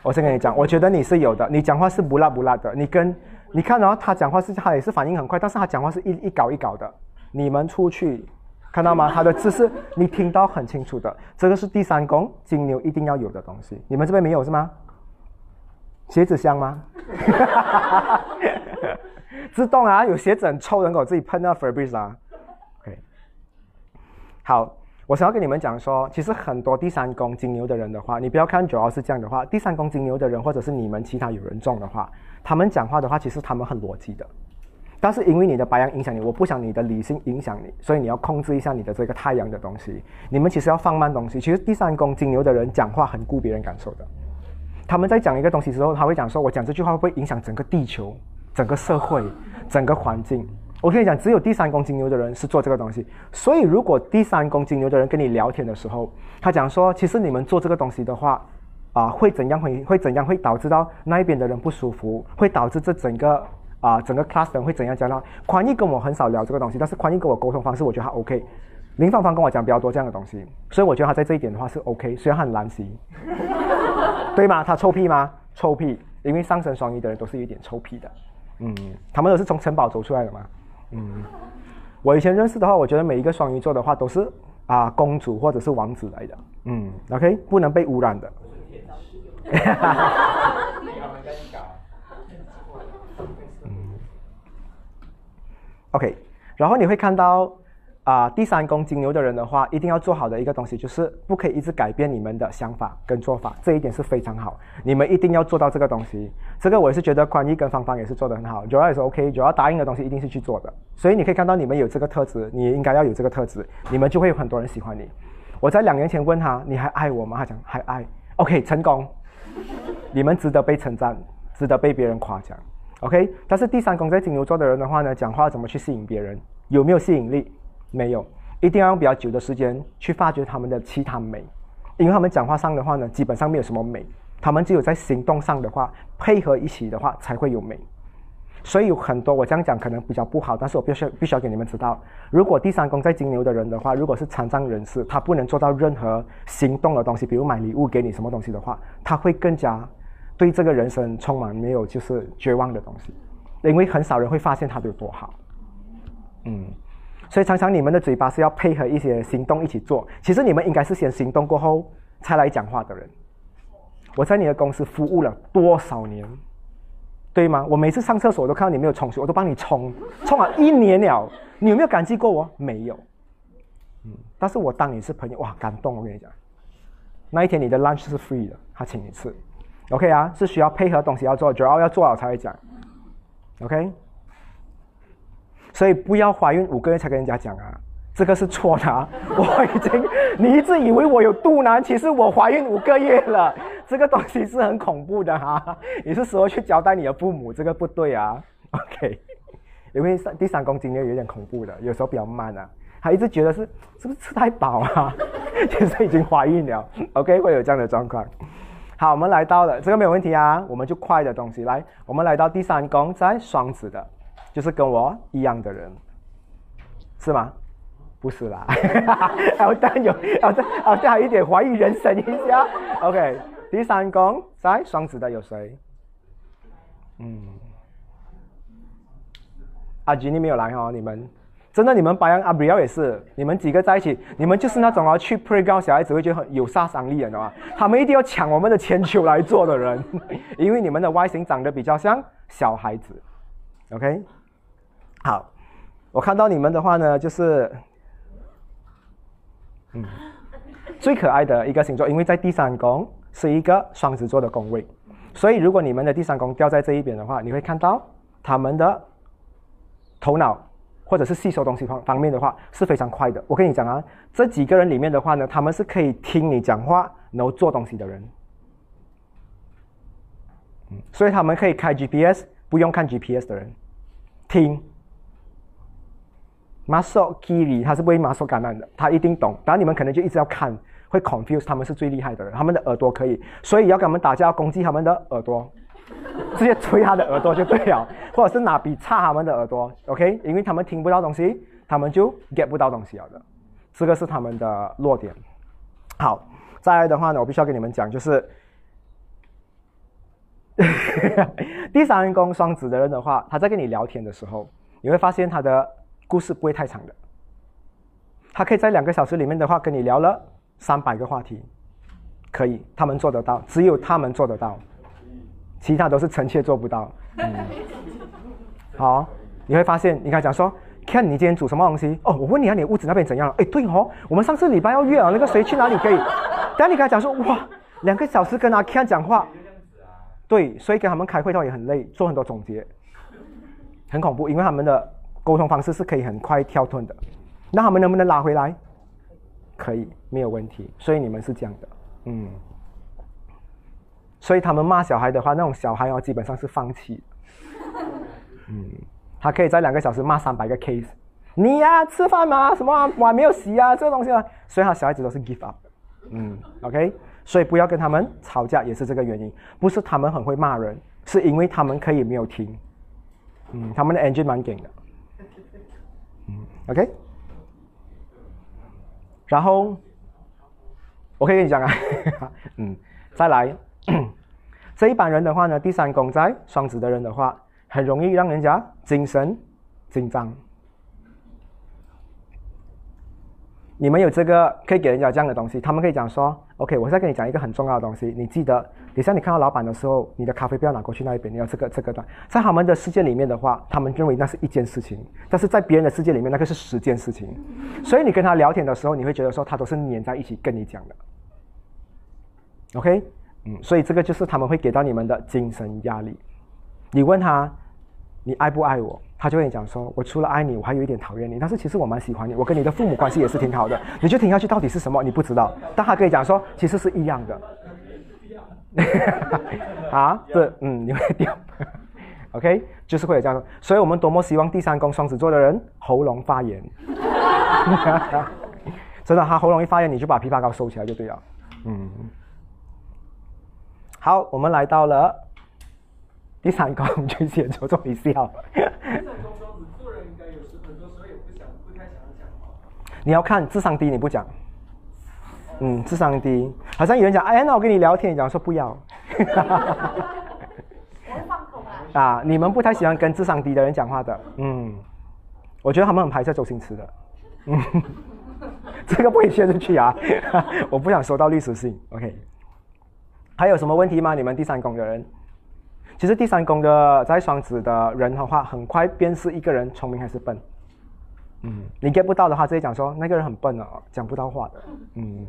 我先跟你讲，我觉得你是有的，你讲话是不辣不辣的。你跟你看哦，他讲话是他也是反应很快，但是他讲话是一一稿一稿的。你们出去看到吗？他的姿势你听到很清楚的，这个是第三宫金牛一定要有的东西。你们这边没有是吗？鞋子香吗？自动啊，有鞋子很臭，能给我自己喷那 Fabric 啊。OK，好。我想要跟你们讲说，其实很多第三宫金牛的人的话，你不要看主要是这样的话，第三宫金牛的人或者是你们其他有人中的话，他们讲话的话，其实他们很逻辑的。但是因为你的白羊影响你，我不想你的理性影响你，所以你要控制一下你的这个太阳的东西。你们其实要放慢东西。其实第三宫金牛的人讲话很顾别人感受的。他们在讲一个东西之后，他会讲说：“我讲这句话会不会影响整个地球、整个社会、整个环境。”我跟你讲，只有第三宫金牛的人是做这个东西。所以，如果第三宫金牛的人跟你聊天的时候，他讲说，其实你们做这个东西的话，啊，会怎样？会会怎样？会导致到那一边的人不舒服，会导致这整个啊整个 class 人会怎样？讲到宽毅跟我很少聊这个东西，但是宽毅跟我沟通方式，我觉得他 OK。林芳芳跟我讲比较多这样的东西，所以我觉得他在这一点的话是 OK。虽然他很懒习，对吗？他臭屁吗？臭屁，因为上升双鱼的人都是有点臭屁的。嗯，他们都是从城堡走出来的嘛。嗯，我以前认识的话，我觉得每一个双鱼座的话都是啊公主或者是王子来的。嗯，OK，不能被污染的。嗯，OK，然后你会看到。啊，第三宫金牛的人的话，一定要做好的一个东西就是不可以一直改变你们的想法跟做法，这一点是非常好。你们一定要做到这个东西。这个我也是觉得宽毅跟芳芳也是做的很好，主要也是 OK，主要答应的东西一定是去做的。所以你可以看到你们有这个特质，你应该要有这个特质，你们就会有很多人喜欢你。我在两年前问他，你还爱我吗？他讲还爱。OK，成功。你们值得被称赞，值得被别人夸奖。OK，但是第三宫在金牛座的人的话呢，讲话怎么去吸引别人？有没有吸引力？没有，一定要用比较久的时间去发掘他们的其他美，因为他们讲话上的话呢，基本上没有什么美，他们只有在行动上的话配合一起的话才会有美。所以有很多我这样讲可能比较不好，但是我必须必须要给你们知道，如果第三宫在金牛的人的话，如果是残障人士，他不能做到任何行动的东西，比如买礼物给你什么东西的话，他会更加对这个人生充满没有就是绝望的东西，因为很少人会发现他有多好，嗯。所以常常你们的嘴巴是要配合一些行动一起做，其实你们应该是先行动过后才来讲话的人。我在你的公司服务了多少年，对吗？我每次上厕所都看到你没有冲水，我都帮你冲，冲了一年了，你有没有感激过我？没有。嗯，但是我当你是朋友，哇，感动！我跟你讲，那一天你的 lunch 是 free 的，他请你吃，OK 啊？是需要配合东西要做，主要要做好才会讲，OK。所以不要怀孕五个月才跟人家讲啊，这个是错的。啊！我已经，你一直以为我有肚腩，其实我怀孕五个月了。这个东西是很恐怖的哈，你是时候去交代你的父母，这个不对啊。OK，因为三第三公斤有点恐怖的，有时候比较慢啊。他一直觉得是是不是吃太饱啊？其实已经怀孕了。OK，会有这样的状况。好，我们来到了这个没有问题啊，我们就快的东西来，我们来到第三宫在双子的。就是跟我一样的人，是吗？不是啦，好像有，好像好像有一点怀疑人生一下。OK，第三宫在双子的有谁？嗯，阿吉你没有来哦，你们真的你们白羊阿比奥也是，你们几个在一起，你们就是那种啊去 play 高小孩子会觉得很有杀伤力的吗？他们一定要抢我们的铅球来做的人，因为你们的外形长得比较像小孩子。OK。好，我看到你们的话呢，就是，嗯，最可爱的一个星座，因为在第三宫是一个双子座的宫位，所以如果你们的第三宫掉在这一边的话，你会看到他们的头脑或者是吸收东西方方面的话是非常快的。我跟你讲啊，这几个人里面的话呢，他们是可以听你讲话，然后做东西的人。嗯，所以他们可以开 GPS，不用看 GPS 的人，听。Muscle Giri 他是不会 muscle 感染的，他一定懂。然后你们可能就一直要看，会 confuse 他们是最厉害的人，他们的耳朵可以，所以要跟他们打架，攻击他们的耳朵，直接吹他的耳朵就对了，或者是拿笔插他们的耳朵，OK？因为他们听不到东西，他们就 get 不到东西了的，这个是他们的弱点。好，再来的话呢，我必须要跟你们讲，就是 第三宫双子的人的话，他在跟你聊天的时候，你会发现他的。故事不会太长的，他可以在两个小时里面的话跟你聊了三百个话题，可以，他们做得到，只有他们做得到，其他都是臣妾做不到。嗯，好，你会发现，你刚讲说，看你今天煮什么东西？哦，我问你啊，你屋子那边怎样？哎，对哦，我们上次礼拜要约啊，那个谁去哪里可以？等你跟他讲说，哇，两个小时跟阿 Ken 讲话，对，所以跟他们开会的话也很累，做很多总结，很恐怖，因为他们的。沟通方式是可以很快跳脱的，那他们能不能拉回来？可以，没有问题。所以你们是这样的，嗯。所以他们骂小孩的话，那种小孩哦，基本上是放弃。嗯，他可以在两个小时骂三百个 case。你呀，吃饭吗？什么碗没有洗啊？这个东西啊，所以他小孩子都是 give up。嗯，OK。所以不要跟他们吵架，也是这个原因。不是他们很会骂人，是因为他们可以没有听。嗯，他们的 engine 蛮紧的。OK，然后我可以跟你讲啊，嗯，再来，这一班人的话呢，第三宫在双子的人的话，很容易让人家精神紧张。你们有这个可以给人家这样的东西，他们可以讲说：“OK，我再跟你讲一个很重要的东西，你记得，等下你看到老板的时候，你的咖啡不要拿过去那一边，你要这个这个的。”在他们的世界里面的话，他们认为那是一件事情，但是在别人的世界里面，那个是十件事情。所以你跟他聊天的时候，你会觉得说他都是黏在一起跟你讲的。OK，嗯，所以这个就是他们会给到你们的精神压力。你问他，你爱不爱我？他就会讲说：“我除了爱你，我还有一点讨厌你。但是其实我蛮喜欢你，我跟你的父母关系也是挺好的。你就听下去到底是什么？你不知道。但他可以讲说，其实是一样的。啊，对，嗯，你会掉。OK，就是会有这样。所以我们多么希望第三宫双子座的人喉咙发炎。真的，他喉咙一发炎，你就把枇杷膏收起来就对了。嗯。好，我们来到了第三宫巨蟹座，终于笑。你要看智商低，你不讲。嗯，智商低，好像有人讲，哎，那我跟你聊天，你讲说不要。啊，你们不太喜欢跟智商低的人讲话的。嗯，我觉得他们很排斥周星驰的。嗯，这个不可以写进去啊，我不想收到律师信。OK，还有什么问题吗？你们第三宫的人？其实第三宫的在双子的人的话，很快便是一个人聪明还是笨。嗯，你 get 不到的话，直接讲说那个人很笨哦，讲不到话的。嗯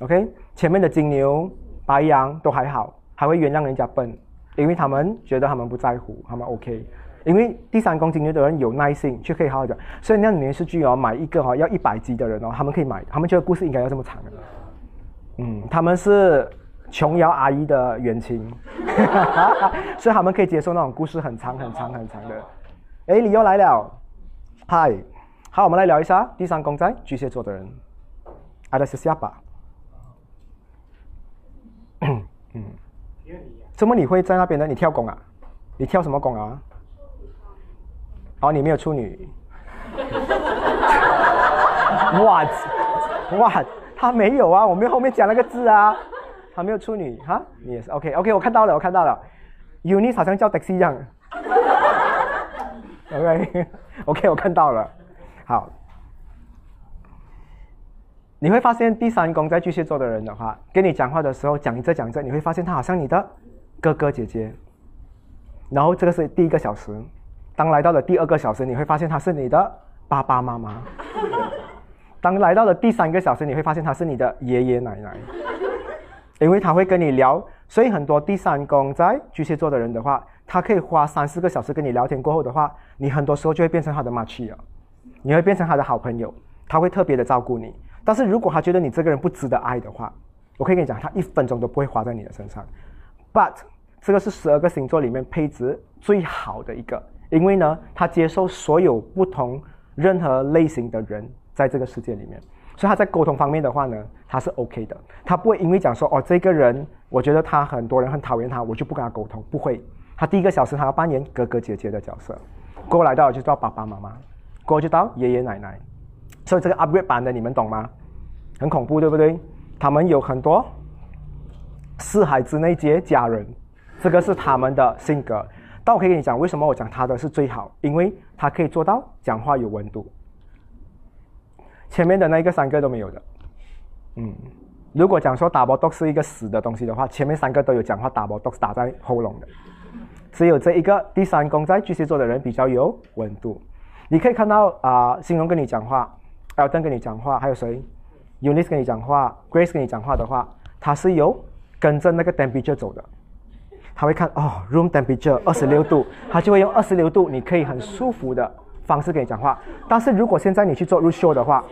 ，OK，前面的金牛、白羊都还好，还会原谅人家笨，因为他们觉得他们不在乎，他们 OK。因为第三宫金牛的人有耐心，却可以好好讲。所以那电视剧哦，买一个哈要一百集的人哦，他们可以买，他们觉得故事应该要这么长的。嗯，他们是。琼瑶阿姨的远亲，所以他们可以接受那种故事很长很长很长的。哎，你又来了，嗨，好，我们来聊一下第三宫在巨蟹座的人，阿德斯下巴。嗯，怎么你会在那边呢？你跳宫啊？你跳什么宫啊？哦，你没有处女。What？What？他没有啊，我们后面讲那个字啊。他没有处女哈，你也是 OK OK，我看到了，我看到了，Uni 好像叫 taxi 一样，OK OK，我看到了，好，你会发现第三宫在巨蟹座的人的话，跟你讲话的时候讲着讲着，你会发现他好像你的哥哥姐姐，然后这个是第一个小时，当来到了第二个小时，你会发现他是你的爸爸妈妈，当来到了第三个小时，你会发现他是你的爷爷奶奶。因为他会跟你聊所以很多第三宫在巨蟹座的人的话，他可以花三四个小时跟你聊天过后的话，你很多时候就会变成他的 m a c h 了，你会变成他的好朋友，他会特别的照顾你。但是如果他觉得你这个人不值得爱的话，我可以跟你讲，他一分钟都不会花在你的身上。But 这个是十二个星座里面配置最好的一个，因为呢，他接受所有不同任何类型的人在这个世界里面，所以他在沟通方面的话呢，他是 OK 的，他不会因为讲说哦，这个人我觉得他很多人很讨厌他，我就不跟他沟通，不会。他第一个小时他要扮演哥哥姐姐的角色，过来到就到爸爸妈妈，过去到爷爷奶奶，所以这个 upgrade 版的你们懂吗？很恐怖，对不对？他们有很多四海之内皆家人，这个是他们的性格。但我可以跟你讲，为什么我讲他的是最好？因为他可以做到讲话有温度。前面的那一个三个都没有的。嗯，如果讲说打波豆是一个死的东西的话，前面三个都有讲话打波 dog 打在喉咙的。只有这一个第三宫在巨蟹座的人比较有温度，你可以看到啊，新荣跟你讲话，Elton 跟你讲话，还有谁？Unis 跟你讲话，Grace 跟你讲话的话，他是有跟着那个 temperature 走的，他会看哦，room temperature 二十六度，他就会用二十六度，你可以很舒服的方式跟你讲话。但是如果现在你去做入秀的话，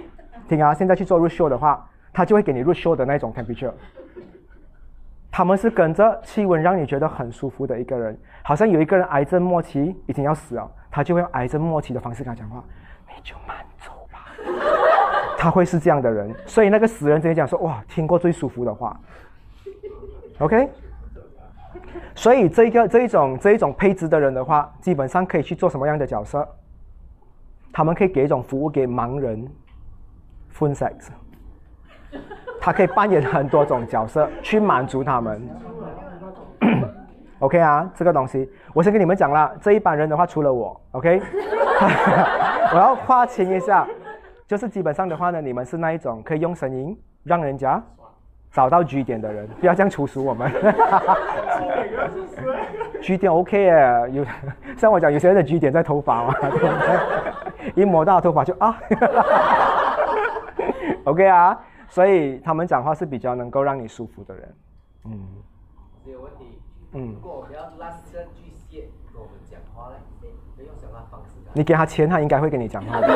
听啊，现在去做入秀的话，他就会给你入秀的那种 temperature。他们是跟着气温让你觉得很舒服的一个人，好像有一个人癌症末期已经要死了，他就会用癌症末期的方式跟他讲话，你就慢走吧。他会是这样的人，所以那个死人直接讲说：“哇，听过最舒服的话。”OK。所以这个这一种这一种配置的人的话，基本上可以去做什么样的角色？他们可以给一种服务给盲人，fun sex。他可以扮演很多种角色去满足他们。OK 啊，这个东西，我先跟你们讲啦，这一班人的话，除了我，OK，我要划清一下，就是基本上的话呢，你们是那一种可以用声音让人家找到 G 点的人，不要这样粗俗我们。G 点 OK 耶，有 像我讲，有些人的 G 点在头发嘛，一摸到头发就啊，OK 啊。所以他们讲话是比较能够让你舒服的人，嗯。有问题。嗯。如果我们要拉这巨蟹跟我们讲话嘞，要用什么方式？你给他钱，他应该会跟你讲话的。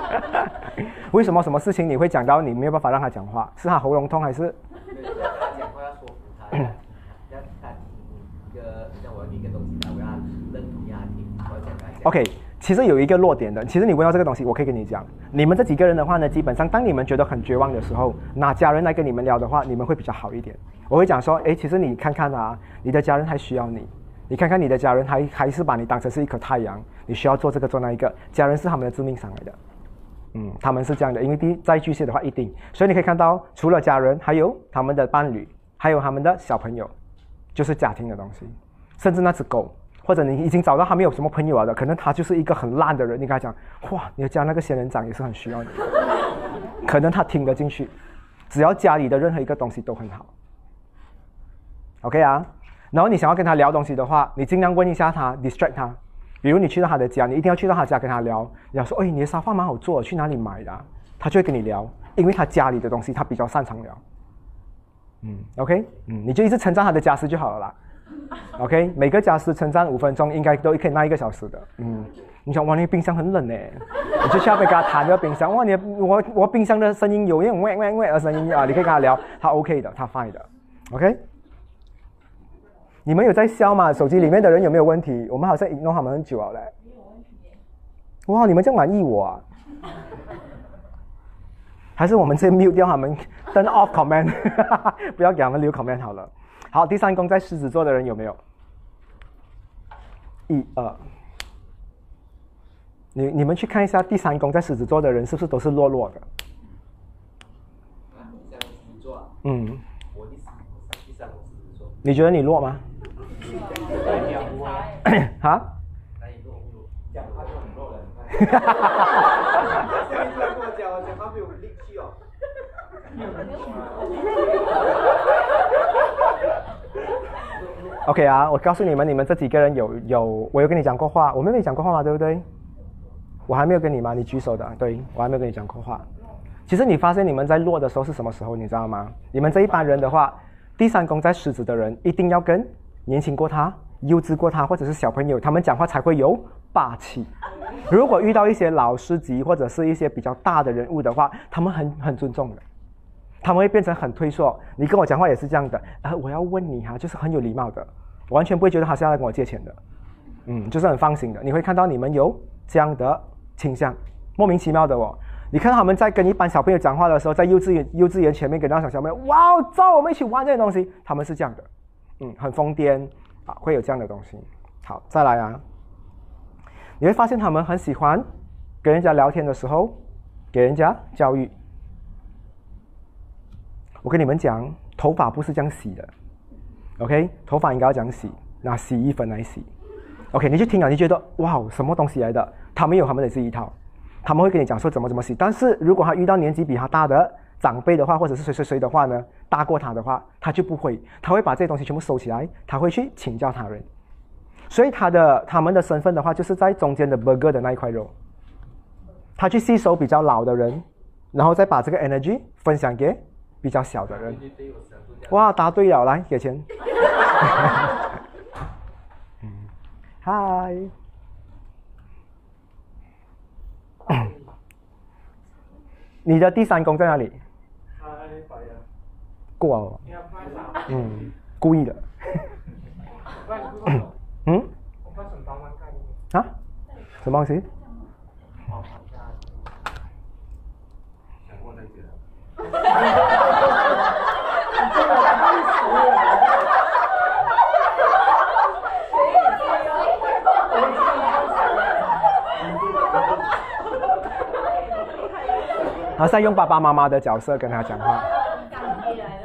为什么什么事情你会讲到你没有办法让他讲话？是他喉咙痛还是？他讲话要说服他，要他一个像我一个东西，我要认同他听，我讲他。OK。其实有一个弱点的，其实你问到这个东西，我可以跟你讲，你们这几个人的话呢，基本上当你们觉得很绝望的时候，拿家人来跟你们聊的话，你们会比较好一点。我会讲说，哎，其实你看看啊，你的家人还需要你，你看看你的家人还还是把你当成是一颗太阳，你需要做这个做那一个，家人是他们的致命伤来的，嗯，他们是这样的，因为第一在巨蟹的话一定，所以你可以看到，除了家人，还有他们的伴侣，还有他们的小朋友，就是家庭的东西，甚至那只狗。或者你已经找到他没有什么朋友了的，可能他就是一个很烂的人。你跟他讲，哇，你的家那个仙人掌也是很需要你，可能他听得进去。只要家里的任何一个东西都很好，OK 啊。然后你想要跟他聊东西的话，你尽量问一下他，distract 他。比如你去到他的家，你一定要去到他家跟他聊。你要说，哎，你的沙发蛮好坐，去哪里买的？他就会跟你聊，因为他家里的东西他比较擅长聊。嗯，OK，嗯，你就一直称赞他的家私就好了啦。OK，每个家私称赞五分钟，应该都可以拿一个小时的。嗯，你想哇，你冰箱很冷呢，你就下面跟他谈这个冰箱。哇，你我我冰箱的声音有那种喂喂喂的声音啊，你可以跟他聊，他 OK 的，他 fine 的。OK，你们有在笑吗？手机里面的人有没有问题？我们好像弄他们很久了嘞。哇，你们这样满意我啊？还是我们直接 mute 掉他们，turn off comment，不要给他们留 comment 好了。好，第三宫在狮子座的人有没有？一二，你你们去看一下第三宫在狮子座的人是不是都是弱弱的？嗯。我第三第三宫狮子座。你觉得你弱吗？哈？讲话就很弱的。哈哈哈哈哈！下面出来跟我讲，讲话没有力气哦。OK 啊，我告诉你们，你们这几个人有有，我有跟你讲过话，我没有跟你讲过话嘛，对不对？我还没有跟你吗？你举手的，对我还没有跟你讲过话。其实你发现你们在弱的时候是什么时候？你知道吗？你们这一班人的话，第三宫在狮子的人一定要跟年轻过他、幼稚过他或者是小朋友，他们讲话才会有霸气。如果遇到一些老师级或者是一些比较大的人物的话，他们很很尊重的，他们会变成很退缩。你跟我讲话也是这样的，啊，我要问你哈、就是很有礼貌的，完全不会觉得他是要来跟我借钱的，嗯，就是很放心的。你会看到你们有这样的倾向，莫名其妙的哦。你看他们在跟一般小朋友讲话的时候，在幼稚园幼稚园前面跟那小小朋友，哇，走，我们一起玩这些东西，他们是这样的，嗯，很疯癫啊，会有这样的东西。好，再来啊，你会发现他们很喜欢跟人家聊天的时候给人家教育。我跟你们讲，头发不是这样洗的，OK？头发应该要这样洗，拿洗衣粉来洗。OK，你去听了，你觉得哇，什么东西来的？他们有他们的这一套，他们会跟你讲说怎么怎么洗。但是如果他遇到年纪比他大的长辈的话，或者是谁谁谁的话呢，大过他的话，他就不会，他会把这些东西全部收起来，他会去请教他人。所以他的他们的身份的话，就是在中间的 burger 的那一块肉，他去吸收比较老的人，然后再把这个 energy 分享给比较小的人。哇，答对了，来给钱。嗯，嗨。你的第三宫在哪里？过了，嗯，故意的。嗯，啊？什么东西？想过再见。好像用爸爸妈妈的角色跟他讲话。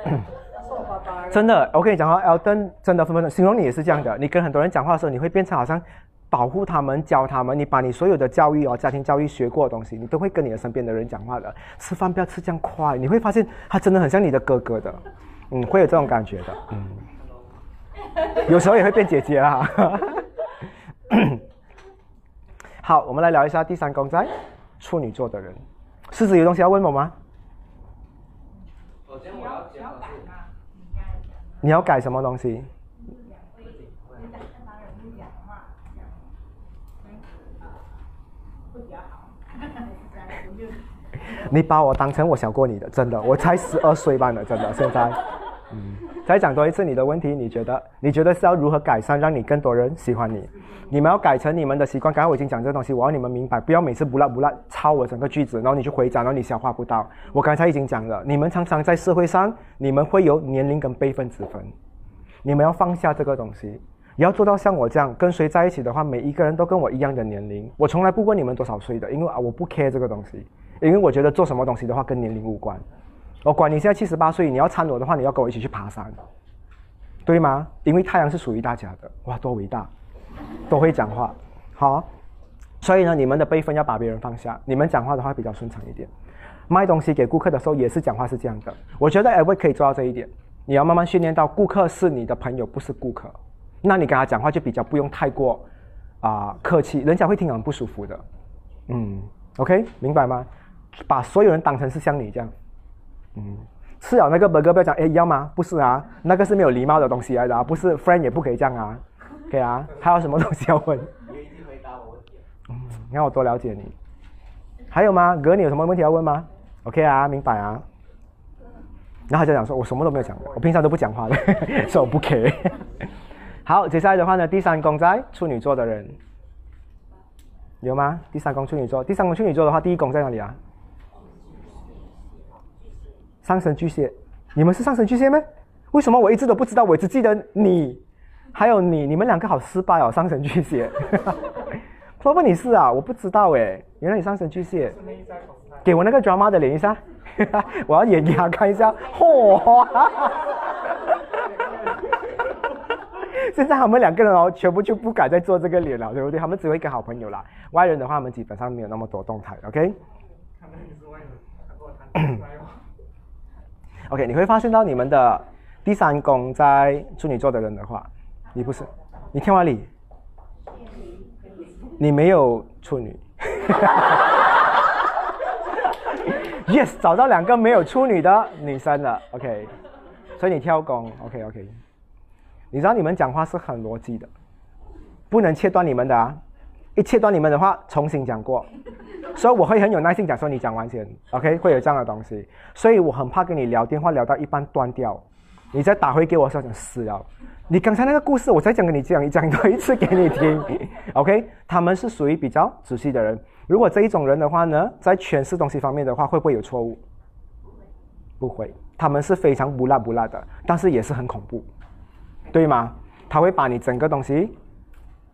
真的，我跟你讲话 e l t o n 真的分分钟，形容你也是这样的。你跟很多人讲话的时候，你会变成好像保护他们、教他们，你把你所有的教育哦、家庭教育学过的东西，你都会跟你的身边的人讲话的。吃饭不要吃这样快，你会发现他真的很像你的哥哥的，嗯，会有这种感觉的，嗯。有时候也会变姐姐啦。好，我们来聊一下第三公在处女座的人。狮子有东西要问我吗？首先我要你要改什么东西？你把我当成我小过你的，真的，我才十二岁半了，真的，现在，嗯，再讲多一次你的问题，你觉得，你觉得是要如何改善，让你更多人喜欢你？你们要改成你们的习惯。刚才我已经讲这个东西，我要你们明白，不要每次不烂不烂抄我整个句子，然后你去回讲，然后你消化不到。我刚才已经讲了，你们常常在社会上，你们会有年龄跟辈分之分，你们要放下这个东西。也要做到像我这样跟谁在一起的话，每一个人都跟我一样的年龄。我从来不问你们多少岁的，因为啊我不 care 这个东西，因为我觉得做什么东西的话跟年龄无关。我管你现在七十八岁，你要参我的话，你要跟我一起去爬山，对吗？因为太阳是属于大家的，哇，多伟大，都会讲话，好。所以呢，你们的辈分要把别人放下，你们讲话的话比较顺畅一点。卖东西给顾客的时候也是讲话是这样的，我觉得 e v 可以做到这一点。你要慢慢训练到顾客是你的朋友，不是顾客。那你跟他讲话就比较不用太过啊、客气，人家会听很不舒服的。嗯，OK，明白吗？把所有人当成是像你这样。嗯，吃了那个 burger 不要讲，哎，要吗？不是啊，那个是没有礼貌的东西来的啊，不是 friend 也不可以这样啊。可以啊，还有什么东西要问？你已经回答我问题了。你看我多了解你。还有吗？哥，你有什么问题要问吗？OK 啊，明白啊。然后他就讲说，我什么都没有讲，我平常都不讲话的，所以我不 care。好，接下来的话呢，第三宫在处女座的人有吗？第三宫处女座，第三宫处女座的话，第一宫在哪里啊？上升巨蟹，你们是上升巨蟹吗？为什么我一直都不知道？我只记得你，还有你，你们两个好失败哦，上升巨蟹。婆婆你是啊？我不知道哎，原来你上升巨蟹。给我那个 drama 的脸一下，我要演给他看一下。嚯、现在他们两个人哦，全部就不敢再做这个脸了，对不对？他们只会跟好朋友啦。外人的话，他们基本上没有那么多动态，OK？他们是外人，他跟我谈出来哦。OK，你会发现到你们的第三宫在处女座的人的话，你不是，你天王里，你没有处女。yes，找到两个没有处女的女生了。OK，所以你跳宫，OK OK。你知道你们讲话是很逻辑的，不能切断你们的啊！一切断你们的话，重新讲过。所以我会很有耐心讲说你讲完先，OK？会有这样的东西，所以我很怕跟你聊电话聊到一半断掉，你再打回给我说想死了。你刚才那个故事，我再讲给你讲，讲多一次给你听，OK？他们是属于比较仔细的人。如果这一种人的话呢，在诠释东西方面的话，会不会有错误？不会，他们是非常不辣不辣的，但是也是很恐怖，对吗？他会把你整个东西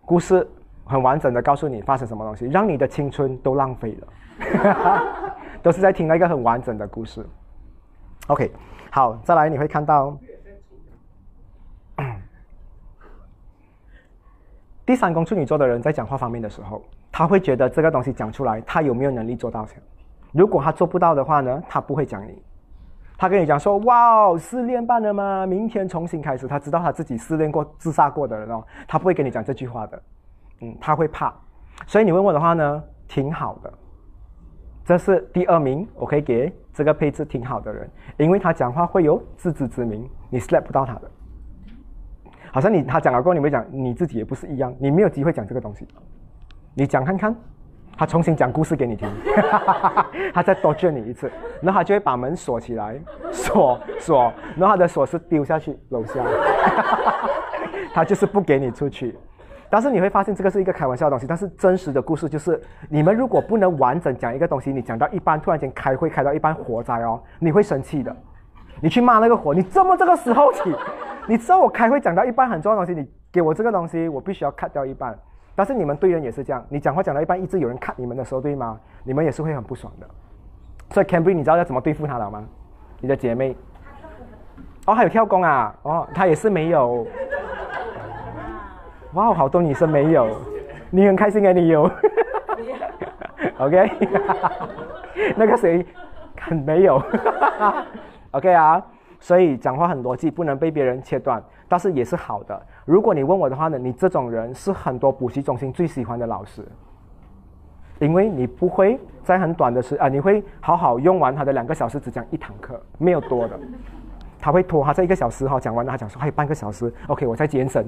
故事很完整的告诉你发生什么东西，让你的青春都浪费了，都是在听那个很完整的故事。OK，好，再来你会看到 第三宫处女座的人在讲话方面的时候，他会觉得这个东西讲出来，他有没有能力做到？如果他做不到的话呢，他不会讲你。他跟你讲说：“哇，失恋办了吗？明天重新开始。”他知道他自己失恋过、自杀过的人哦，他不会跟你讲这句话的。嗯，他会怕。所以你问我的话呢，挺好的。这是第二名，我可以给这个配置挺好的人，因为他讲话会有自知之明，你 slap 不到他的。好像你他讲了过后，你没讲，你自己也不是一样，你没有机会讲这个东西。你讲看看，他重新讲故事给你听，他再多劝你一次，然后他就会把门锁起来，锁锁，然后他的锁是丢下去楼下，他就是不给你出去。但是你会发现这个是一个开玩笑的东西，但是真实的故事就是，你们如果不能完整讲一个东西，你讲到一半突然间开会开到一半火灾哦，你会生气的，你去骂那个火，你这么这个时候起，你知道我开会讲到一半很重要的东西，你给我这个东西，我必须要 cut 掉一半。但是你们对人也是这样，你讲话讲到一半，一直有人看你们的时候，对吗？你们也是会很不爽的。所以 Cambry，你知道要怎么对付他了吗？你的姐妹，哦，还有跳工啊，哦，他也是没有。哇，好多女生没有，你很开心啊，你有。OK，那个谁，很没有。OK 啊，所以讲话很逻辑，不能被别人切断，但是也是好的。如果你问我的话呢，你这种人是很多补习中心最喜欢的老师，因为你不会在很短的时啊，你会好好用完他的两个小时，只讲一堂课，没有多的。他会拖，他在一个小时哈讲完了，他讲说还有半个小时，OK，我再延伸。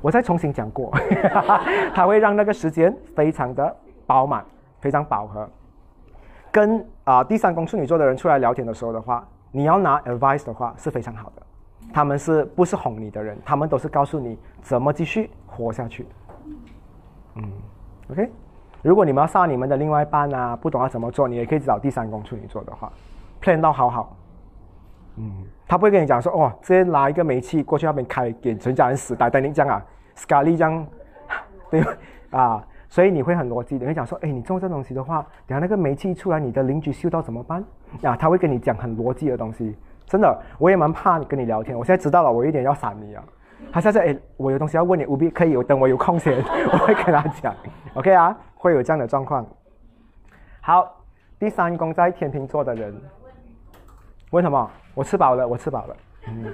我再重新讲过，它会让那个时间非常的饱满，非常饱和。跟啊第三宫处女座的人出来聊天的时候的话，你要拿 advice 的话是非常好的。他们是不是哄你的人？他们都是告诉你怎么继续活下去。嗯，OK。如果你们要杀你们的另外一半啊，不懂要怎么做，你也可以找第三宫处女座的话，plan 到好好。嗯，他不会跟你讲说，哦，直接拿一个煤气过去那边开，给全家人死，带带你这样啊斯卡利这样，对啊，所以你会很逻辑的，你会讲说，哎，你种这东西的话，等下那个煤气出来，你的邻居嗅到怎么办？啊，他会跟你讲很逻辑的东西，真的，我也蛮怕跟你聊天，我现在知道了，我有点要闪你啊。他现在哎，我有东西要问你，务必可以，我等我有空闲，我会跟他讲，OK 啊，会有这样的状况。好，第三宫在天秤座的人，问什么？我吃饱了，我吃饱了。嗯。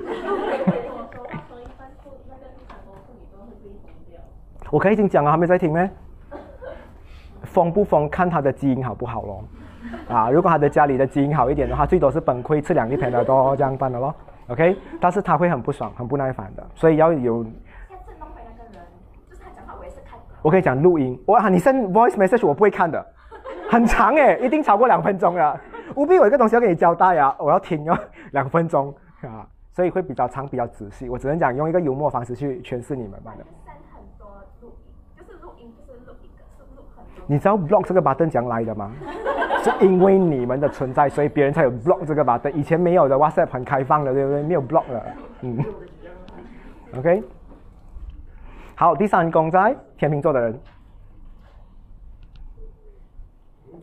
我可以已经讲了，还没在听咩？疯不疯看他的基因好不好咯。啊，如果他的家里的基因好一点的话，最多是崩溃吃两粒片的都这样办的咯。OK，但是他会很不爽，很不耐烦的，所以要有。我可以讲录音，哇，你 send voice message 我不会看的，很长诶，一定超过两分钟了。务必有一个东西要给你交代啊，我要听哦，两分钟啊，所以会比较长，比较仔细。我只能讲用一个幽默方式去诠释你们吧的。你知道 block 这个 button 怎样来的吗？是因为你们的存在，所以别人才有 block 这个 button。以前没有的 WhatsApp 很开放的，对不对？没有 block 了，嗯。OK。好，第三宫在天秤座的人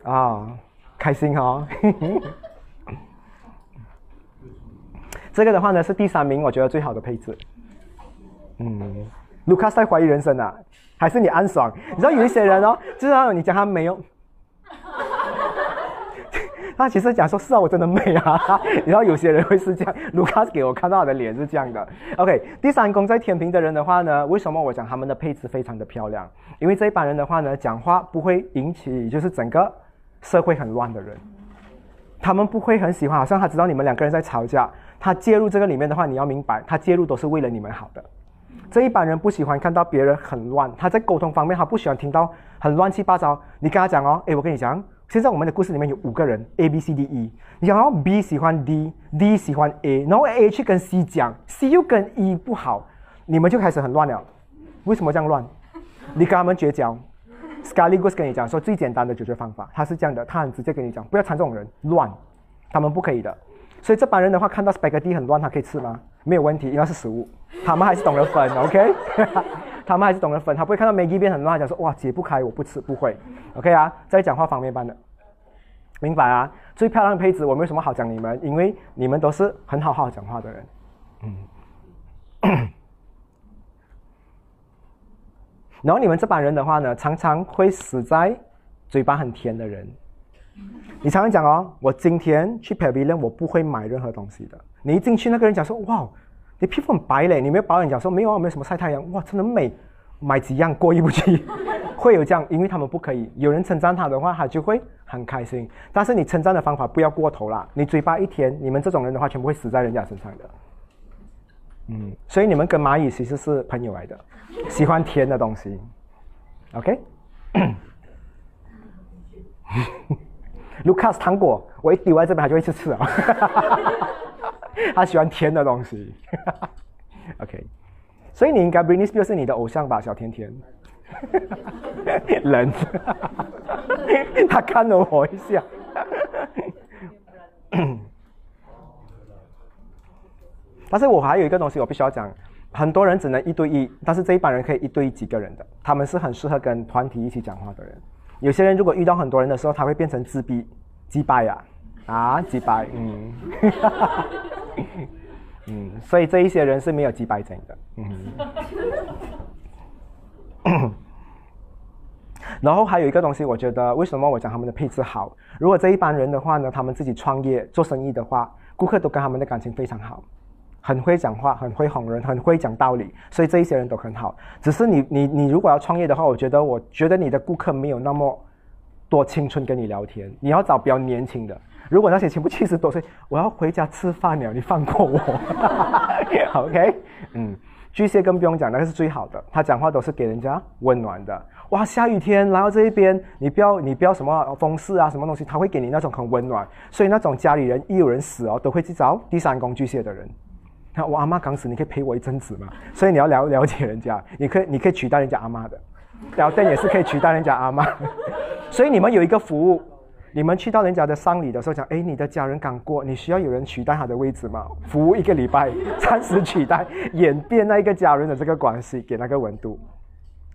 啊。开心哈，这个的话呢是第三名，我觉得最好的配置。嗯，卢卡斯在怀疑人生啊，还是你安爽？你知道有一些人哦，就是你讲他没有，他其实讲说是啊，我真的美啊。你知道有些人会是这样，卢卡斯给我看到的脸是这样的。OK，第三宫在天平的人的话呢，为什么我讲他们的配置非常的漂亮？因为这一帮人的话呢，讲话不会引起就是整个。社会很乱的人，他们不会很喜欢，好像他知道你们两个人在吵架，他介入这个里面的话，你要明白，他介入都是为了你们好的。这一般人不喜欢看到别人很乱，他在沟通方面他不喜欢听到很乱七八糟。你跟他讲哦，诶，我跟你讲，现在我们的故事里面有五个人，A B C D E，你讲哦 B 喜欢 D，D 喜欢 A，然后 A 去跟 C 讲，C 又跟 E 不好，你们就开始很乱了。为什么这样乱？你跟他们绝交。Scarly Gus 跟你讲说最简单的解决方法，他是这样的，他很直接跟你讲，不要掺这种人，乱，他们不可以的。所以这帮人的话，看到 spaghetti 很乱，他可以吃吗？没有问题，因为是食物，他们还是懂得分，OK？他们还是懂得分，他不会看到 Maggie 变很乱，讲说哇解不开，我不吃，不会，OK 啊？在讲话方面般的，明白啊？最漂亮的配置，我没有什么好讲你们，因为你们都是很好好讲话的人，嗯。然后你们这帮人的话呢，常常会死在嘴巴很甜的人。你常常讲哦，我今天去 Pavilion，我不会买任何东西的。你一进去，那个人讲说，哇，你皮肤很白嘞，你没有保养，讲说没有啊，没有什么晒太阳，哇，真的美，买几样过意不去，会有这样，因为他们不可以。有人称赞他的话，他就会很开心。但是你称赞的方法不要过头啦，你嘴巴一甜，你们这种人的话，全部会死在人家身上的。嗯，所以你们跟蚂蚁其实是朋友来的。喜欢甜的东西，OK？卢卡斯糖果，我一丢在这边，他就会去吃啊。他喜欢甜的东西，OK？所以你应该 Britney Spears 是你的偶像吧，小甜甜。人，他看了我一下。但是我还有一个东西，我必须要讲。很多人只能一对一，但是这一帮人可以一对几个人的，他们是很适合跟团体一起讲话的人。有些人如果遇到很多人的时候，他会变成自闭、击败呀，啊，击败，嗯，嗯，所以这一些人是没有击败症的，嗯。然后还有一个东西，我觉得为什么我讲他们的配置好？如果这一帮人的话呢，他们自己创业做生意的话，顾客都跟他们的感情非常好。很会讲话，很会哄人，很会讲道理，所以这一些人都很好。只是你你你如果要创业的话，我觉得我觉得你的顾客没有那么多青春跟你聊天，你要找比较年轻的。如果那些全部七十多岁，我要回家吃饭了，你放过我。OK，嗯，巨蟹更不用讲，那个是最好的，他讲话都是给人家温暖的。哇，下雨天来到这一边，你不要你不要什么风势啊，什么东西，他会给你那种很温暖。所以那种家里人一有人死哦，都会去找第三宫巨蟹的人。那我阿妈刚死，你可以陪我一阵子嘛？所以你要了了解人家，你可以你可以取代人家阿妈的，聊天也是可以取代人家阿妈。所以你们有一个服务，你们去到人家的丧礼的时候讲，哎，你的家人刚过，你需要有人取代他的位置吗？服务一个礼拜，暂时取代，演变那一个家人的这个关系，给那个温度。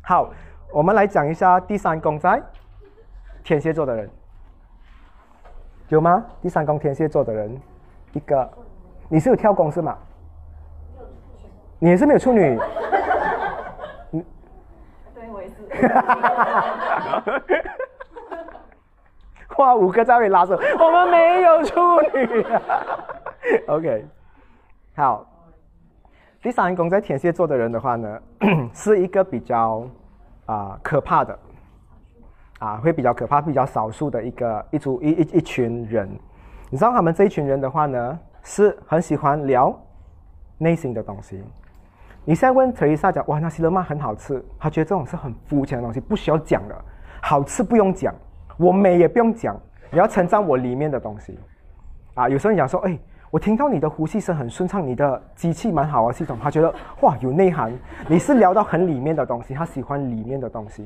好，我们来讲一下第三宫在天蝎座的人，有吗？第三宫天蝎座的人，一个，你是有跳宫是吗？你也是没有处女，嗯，对我也是。哇，五个在位拉手，我们没有处女。OK，好。第三宫在天蝎座的人的话呢，是一个比较啊可怕的，啊会比较可怕、比较少数的一个一组一一一群人。你知道他们这一群人的话呢，是很喜欢聊内心的东西。你现在问特丽莎讲，哇，那西德曼很好吃，他觉得这种是很肤浅的东西，不需要讲的，好吃不用讲，我美也不用讲，你要称赞我里面的东西，啊，有时候你讲说，哎，我听到你的呼吸声很顺畅，你的机器蛮好啊，系统，他觉得哇有内涵，你是聊到很里面的东西，他喜欢里面的东西，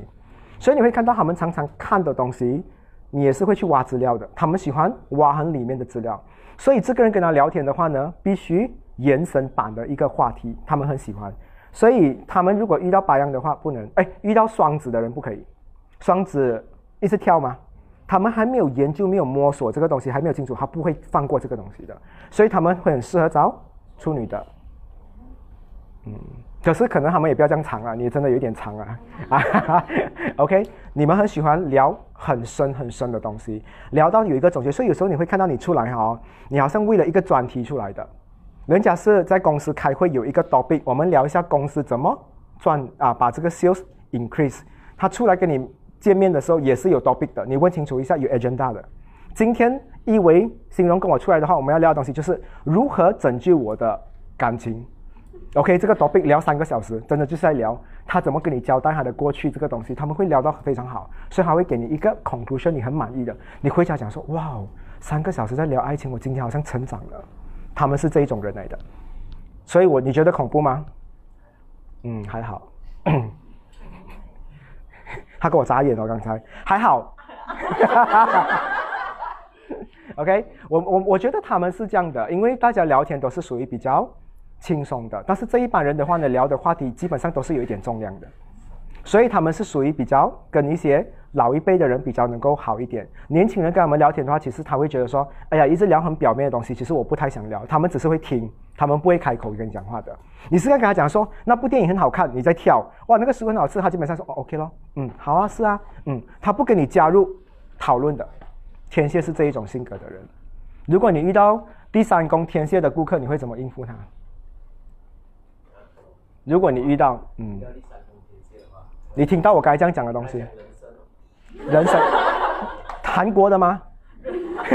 所以你会看到他们常常看的东西，你也是会去挖资料的，他们喜欢挖很里面的资料，所以这个人跟他聊天的话呢，必须。延伸版的一个话题，他们很喜欢，所以他们如果遇到白羊的话，不能哎，遇到双子的人不可以，双子一直跳吗？他们还没有研究，没有摸索这个东西，还没有清楚，他不会放过这个东西的，所以他们会很适合找处女的。嗯，可是可能他们也不要这样长啊，你真的有点长啊啊哈哈。OK，你们很喜欢聊很深很深的东西，聊到有一个总结，所以有时候你会看到你出来哈，你好像为了一个专题出来的。人家是在公司开会，有一个 topic，我们聊一下公司怎么赚啊，把这个 sales increase。他出来跟你见面的时候也是有 topic 的，你问清楚一下有 agenda 的。今天一维形容跟我出来的话，我们要聊的东西就是如何拯救我的感情。OK，这个 topic 聊三个小时，真的就是在聊他怎么跟你交代他的过去这个东西，他们会聊到非常好，所以他会给你一个 conclusion，你很满意的，你回家讲说，哇哦，三个小时在聊爱情，我今天好像成长了。他们是这一种人来的，所以我你觉得恐怖吗？嗯，还好。他给我眨眼了，刚才还好。OK，我我我觉得他们是这样的，因为大家聊天都是属于比较轻松的，但是这一帮人的话呢，聊的话题基本上都是有一点重量的，所以他们是属于比较跟一些老一辈的人比较能够好一点。年轻人跟他们聊天的话，其实他会觉得说，哎呀，一直聊很表面的东西，其实我不太想聊。他们只是会听，他们不会开口跟你讲话的。你是要跟他讲说，那部电影很好看，你在跳，哇，那个食物很好吃，他基本上说，哦，OK 咯，嗯，好啊，是啊，嗯，他不跟你加入讨论的。天蝎是这一种性格的人。如果你遇到第三宫天蝎的顾客，你会怎么应付他？如果你遇到，嗯，你听到我刚才这样讲的东西，人参，韩国的吗？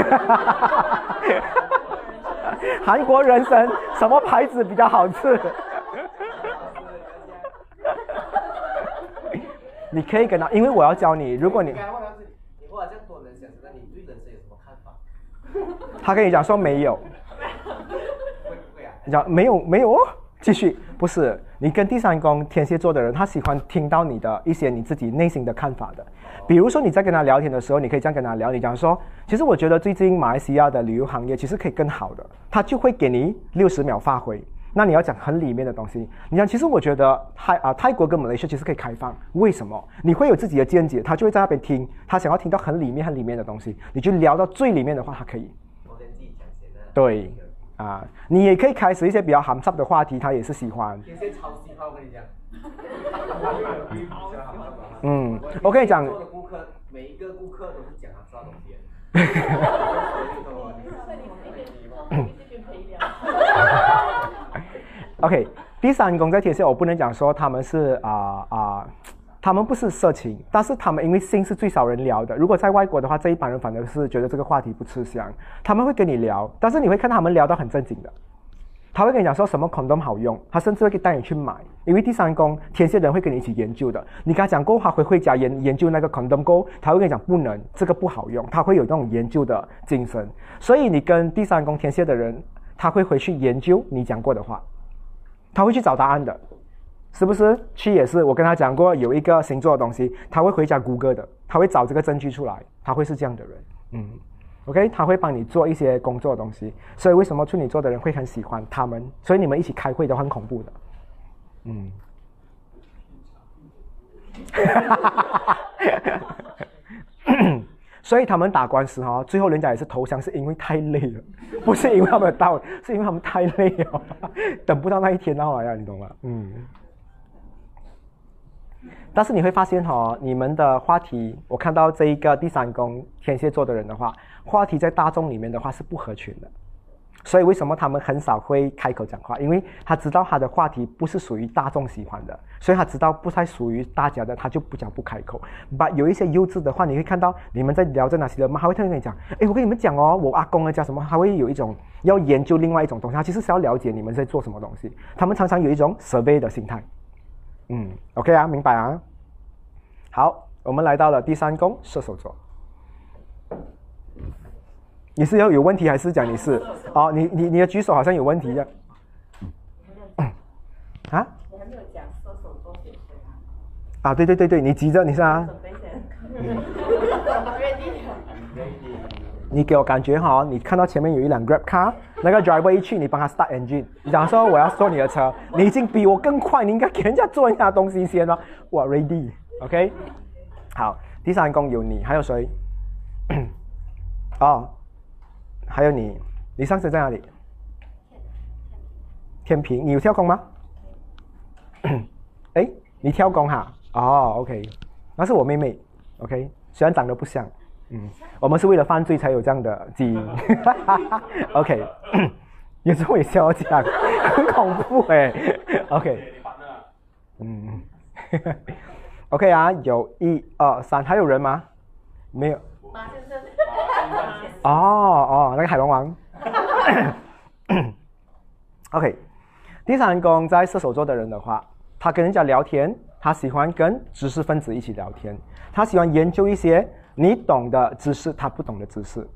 韩国人参什么牌子比较好吃？你可以跟他，因为我要教你，如果你你花了这样多人想知道你对人生有什么看法？他跟你讲说没有？你讲没有没有哦，继续不是你跟第三宫天蝎座的人，他喜欢听到你的一些你自己内心的看法的。比如说你在跟他聊天的时候，你可以这样跟他聊，你讲说，其实我觉得最近马来西亚的旅游行业其实可以更好的，他就会给你六十秒发挥。那你要讲很里面的东西，你讲其实我觉得泰啊泰国跟马来西亚其实可以开放，为什么？你会有自己的见解，他就会在那边听，他想要听到很里面很里面的东西，你就聊到最里面的话，他可以。我跟自己讲。对啊，你也可以开始一些比较含蓄的话题，他也是喜欢。有些超喜欢，我跟你讲。嗯，我跟你讲，做的顾客每一个顾客都是讲他知道东西的。OK，第三宫在天蝎，我不能讲说他们是啊啊、他们不是色情，但是他们因为性是最少人聊的。如果在外国的话，这一帮人反而是觉得这个话题不吃香，他们会跟你聊，但是你会看他们聊到很正经的。他会跟你讲说什么 condom 好用，他甚至会带你去买，因为第三宫天蝎人会跟你一起研究的。你跟他讲过，他会回家研研究那个 condom 过后，他会跟你讲不能，这个不好用，他会有那种研究的精神。所以你跟第三宫天蝎的人，他会回去研究你讲过的话，他会去找答案的，是不是？去也是，我跟他讲过有一个星座的东西，他会回家谷歌的，他会找这个证据出来，他会是这样的人，嗯。OK，他会帮你做一些工作的东西，所以为什么处女座的人会很喜欢他们？所以你们一起开会都很恐怖的，嗯。所以他们打官司哈、最后人家也是投降，是因为太累了，不是因为他们有道理，是因为他们太累了，等不到那一天到来呀，你懂吗？嗯。但是你会发现哈、你们的话题，我看到这一个第三宫天蝎座的人的话，话题在大众里面的话是不合群的，所以为什么他们很少会开口讲话？因为他知道他的话题不是属于大众喜欢的，所以他知道不太属于大家的，他就不讲不开口。把有一些优质的话，你会看到你们在聊在哪些的吗，他会特别跟你讲，哎，我跟你们讲哦，我阿公啊叫什么，他会有一种要研究另外一种东西，他其实是要了解你们在做什么东西，他们常常有一种 survey 的心态。嗯，OK 啊，明白啊。好，我们来到了第三宫射手座。你是要有问题还是讲你是？哦，你你你的举手好像有问题的。啊？你还没有讲射手座写谁啊？啊，对对对对，你急着你是啊？你给我感觉哈，你看到前面有一辆 Grab car，那个 driver 一去，你帮他 start engine，你讲说我要坐你的车，你已经比我更快，你应该给人家做一下东西先了。我 ready，OK？、好，第三宫有你，还有谁？哦，还有你，你上次在哪里？天平，你有跳弓吗？哎，你跳弓哈？哦，OK，那是我妹妹，OK，虽然长得不像。嗯，我们是为了犯罪才有这样的基因。OK，有时候也笑讲，很恐怖哎。OK，嗯，OK 啊，有一二三，还有人吗？没有。马先生。哦哦，那个海龙王。OK，第三宫在射手座的人的话，他跟人家聊天，他喜欢跟知识分子一起聊天，他喜欢研究一些你懂的知识，他不懂的知识。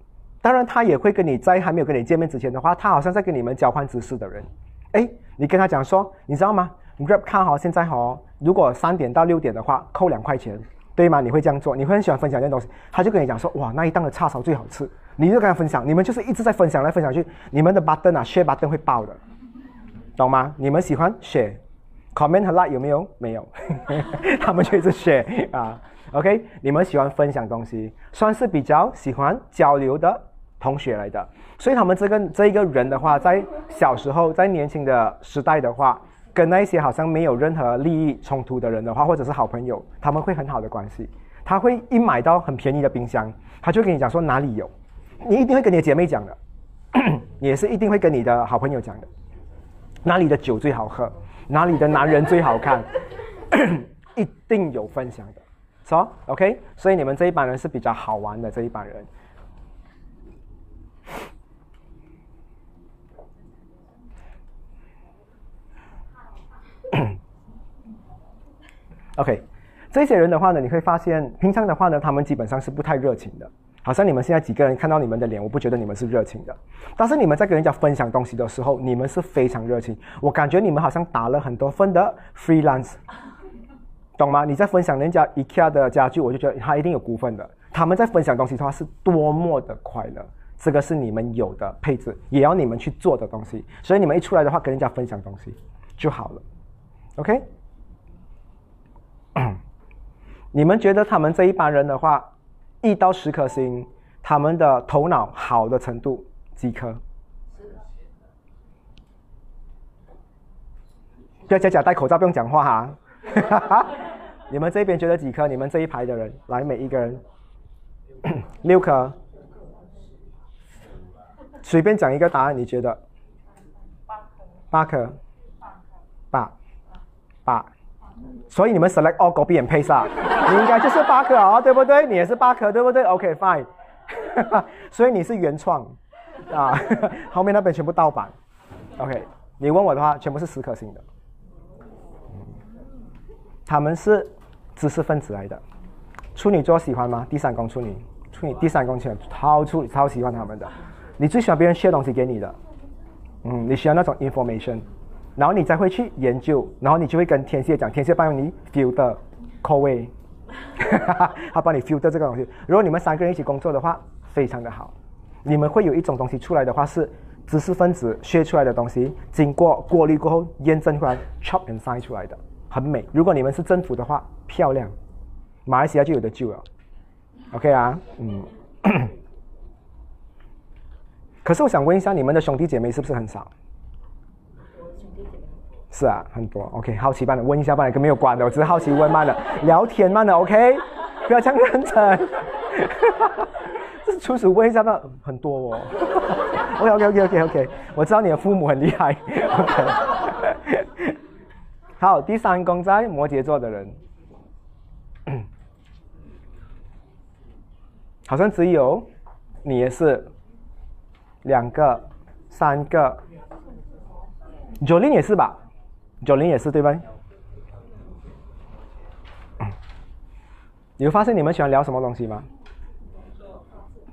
当然，他也会跟你在还没有跟你见面之前的话，他好像在跟你们交换知识的人。哎，你跟他讲说，你知道吗？Grab 看好现在好，如果三点到六点的话，扣两块钱，对吗？你会这样做，你会很喜欢分享这些东西。他就跟你讲说，哇，那一档的叉烧最好吃，你就跟他分享，你们就是一直在分享来分享去，你们的 button 啊，share button 会爆的，懂吗？你们喜欢 share，comment 和 like 有没有？没有，他们就一直 share 啊。OK，你们喜欢分享东西，算是比较喜欢交流的同学来的。所以他们这个这一个人的话，在小时候，在年轻的时代的话，跟那些好像没有任何利益冲突的人的话，或者是好朋友，他们会很好的关系。他会一买到很便宜的冰箱，他就跟你讲说哪里有，你一定会跟你的姐妹讲的，也是一定会跟你的好朋友讲的，哪里的酒最好喝，哪里的男人最好看，一定有分享的，是吧？OK，所以你们这一班人是比较好玩的这一班人。OK，这些人的话呢，你会发现，平常的话呢，他们基本上是不太热情的。好像你们现在几个人看到你们的脸，我不觉得你们是热情的。但是你们在跟人家分享东西的时候，你们是非常热情。我感觉你们好像打了很多分的 freelance，懂吗？你在分享人家 IKEA 的家具，我就觉得他一定有股份的。他们在分享东西的话是多么的快乐，这个是你们有的配置，也要你们去做的东西。所以你们一出来的话，跟人家分享东西就好了。OK。你们觉得他们这一班人的话，一到十颗星，他们的头脑好的程度几颗？不要假假戴口罩，不用讲话哈。你们这边觉得几颗？你们这一排的人，来每一个人 六颗，随便讲一个答案，你觉得？八颗。八。八。所以你们 select all copy and paste 啊，你应该就是八颗啊，对不对？你也是八颗，对不对？OK fine，所以你是原创啊，后面那边全部盗版。OK，你问我的话，全部是十颗星的。他们是知识分子来的，处女座喜欢吗？第三宫处女，处女第三宫处女超处超喜欢他们的。你最喜欢别人写东西给你的，嗯，你需要那种 information。然后你再会去研究，然后你就会跟天蝎讲，天蝎帮你 filter 口味，他帮你 filter 这个东西。如果你们三个人一起工作的话，非常的好。你们会有一种东西出来的话，是知识分子学出来的东西，经过过滤过后验证出来，chop and sign 出来的，很美。如果你们是政府的话，漂亮，马来西亚就有的救了。OK 啊，嗯。可是我想问一下，你们的兄弟姐妹是不是很少？是啊，很多。OK，好奇般的问一下，吧，跟没有关的，我只是好奇问慢的，聊天慢的。OK，不要这样认真。这是初始问一下吧，很多哦。OK，OK，OK，OK，我知道你的父母很厉害。OK，好，第三宫在摩羯座的人，好像只有你也是两个、三个，Jolin 也是吧？九零也是对吧？你会发现你们喜欢聊什么东西吗？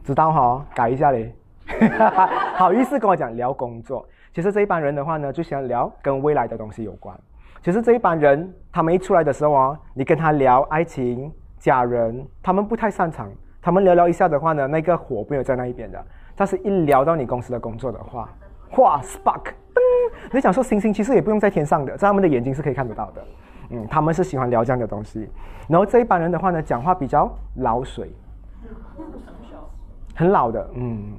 知道哈，改一下嘞。好意思跟我讲聊工作。其实这一帮人的话呢，就喜欢聊跟未来的东西有关。其实这一班人，他们一出来的时候啊，你跟他聊爱情、家人，他们不太擅长。他们聊聊一下的话呢，那个火没有在那一边的。但是一聊到你公司的工作的话，哇，spark 噔。你想说星星其实也不用在天上的，在他们的眼睛是可以看得到的。嗯，他们是喜欢聊这样的东西。然后这一班人的话呢，讲话比较老水，很老的，嗯，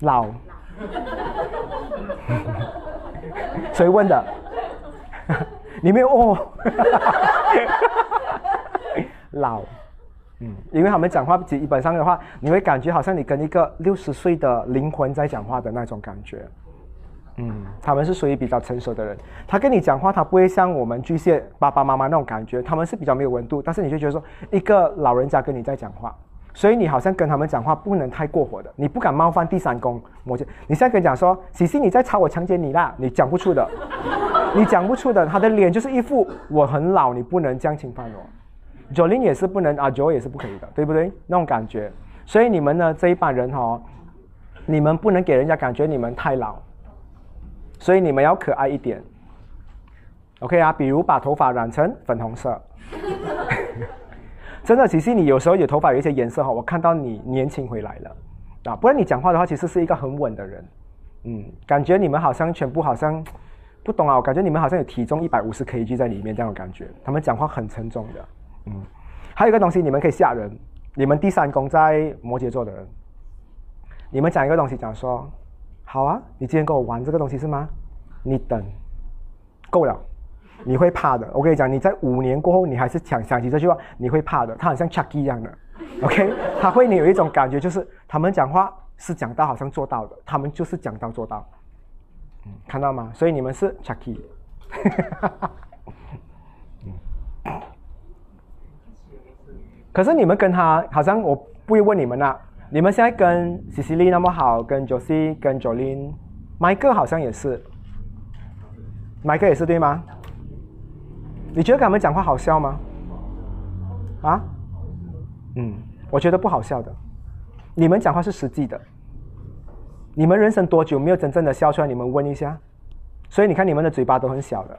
老，谁问的？哈哈你没有哦，老，嗯，因为他们讲话基本上的话，你会感觉好像你跟一个六十岁的灵魂在讲话的那种感觉。嗯，他们是属于比较成熟的人，他跟你讲话，他不会像我们巨蟹爸爸妈妈那种感觉，他们是比较没有温度，但是你就觉得说一个老人家跟你在讲话，所以你好像跟他们讲话不能太过火的，你不敢冒犯第三宫摩羯。你现在跟讲说，喜喜你在吵我强奸你啦，你讲不出的，你讲不出的，他的脸就是一副我很老，你不能这样侵犯我。Jolin 也是不能啊，Jo 也是不可以的，对不对？那种感觉，所以你们呢这一班人哈，你们不能给人家感觉你们太老，所以你们要可爱一点。OK 啊，比如把头发染成粉红色。真的，其实你有时候有头发有一些颜色哈，我看到你年轻回来了啊。不然你讲话的话，其实是一个很稳的人。嗯，感觉你们好像全部好像不懂啊，我感觉你们好像有体重一百五十 kg 在里面这样的感觉。他们讲话很沉重的。嗯，还有一个东西，你们可以吓人。你们第三宫在摩羯座的人，你们讲一个东西，讲说，好啊，你今天跟我玩这个东西是吗？你等，够了，你会怕的。我跟你讲，你在五年过后，你还是想想起这句话，你会怕的。他很像 Chucky 一样的，OK？他会你有一种感觉，就是他们讲话是讲到好像做到的，他们就是讲到做到。嗯，看到吗？所以你们是 Chucky。可是你们跟他好像我不会问你们啦。你们现在跟 c c i l y 那么好，跟 Josie、跟 Jolin、Michael 好像也是，Michael 也是对吗？你觉得跟他们讲话好笑吗？啊？嗯，我觉得不好笑的。你们讲话是实际的。你们人生多久没有真正的笑出来？你们问一下。所以你看你们的嘴巴都很小的。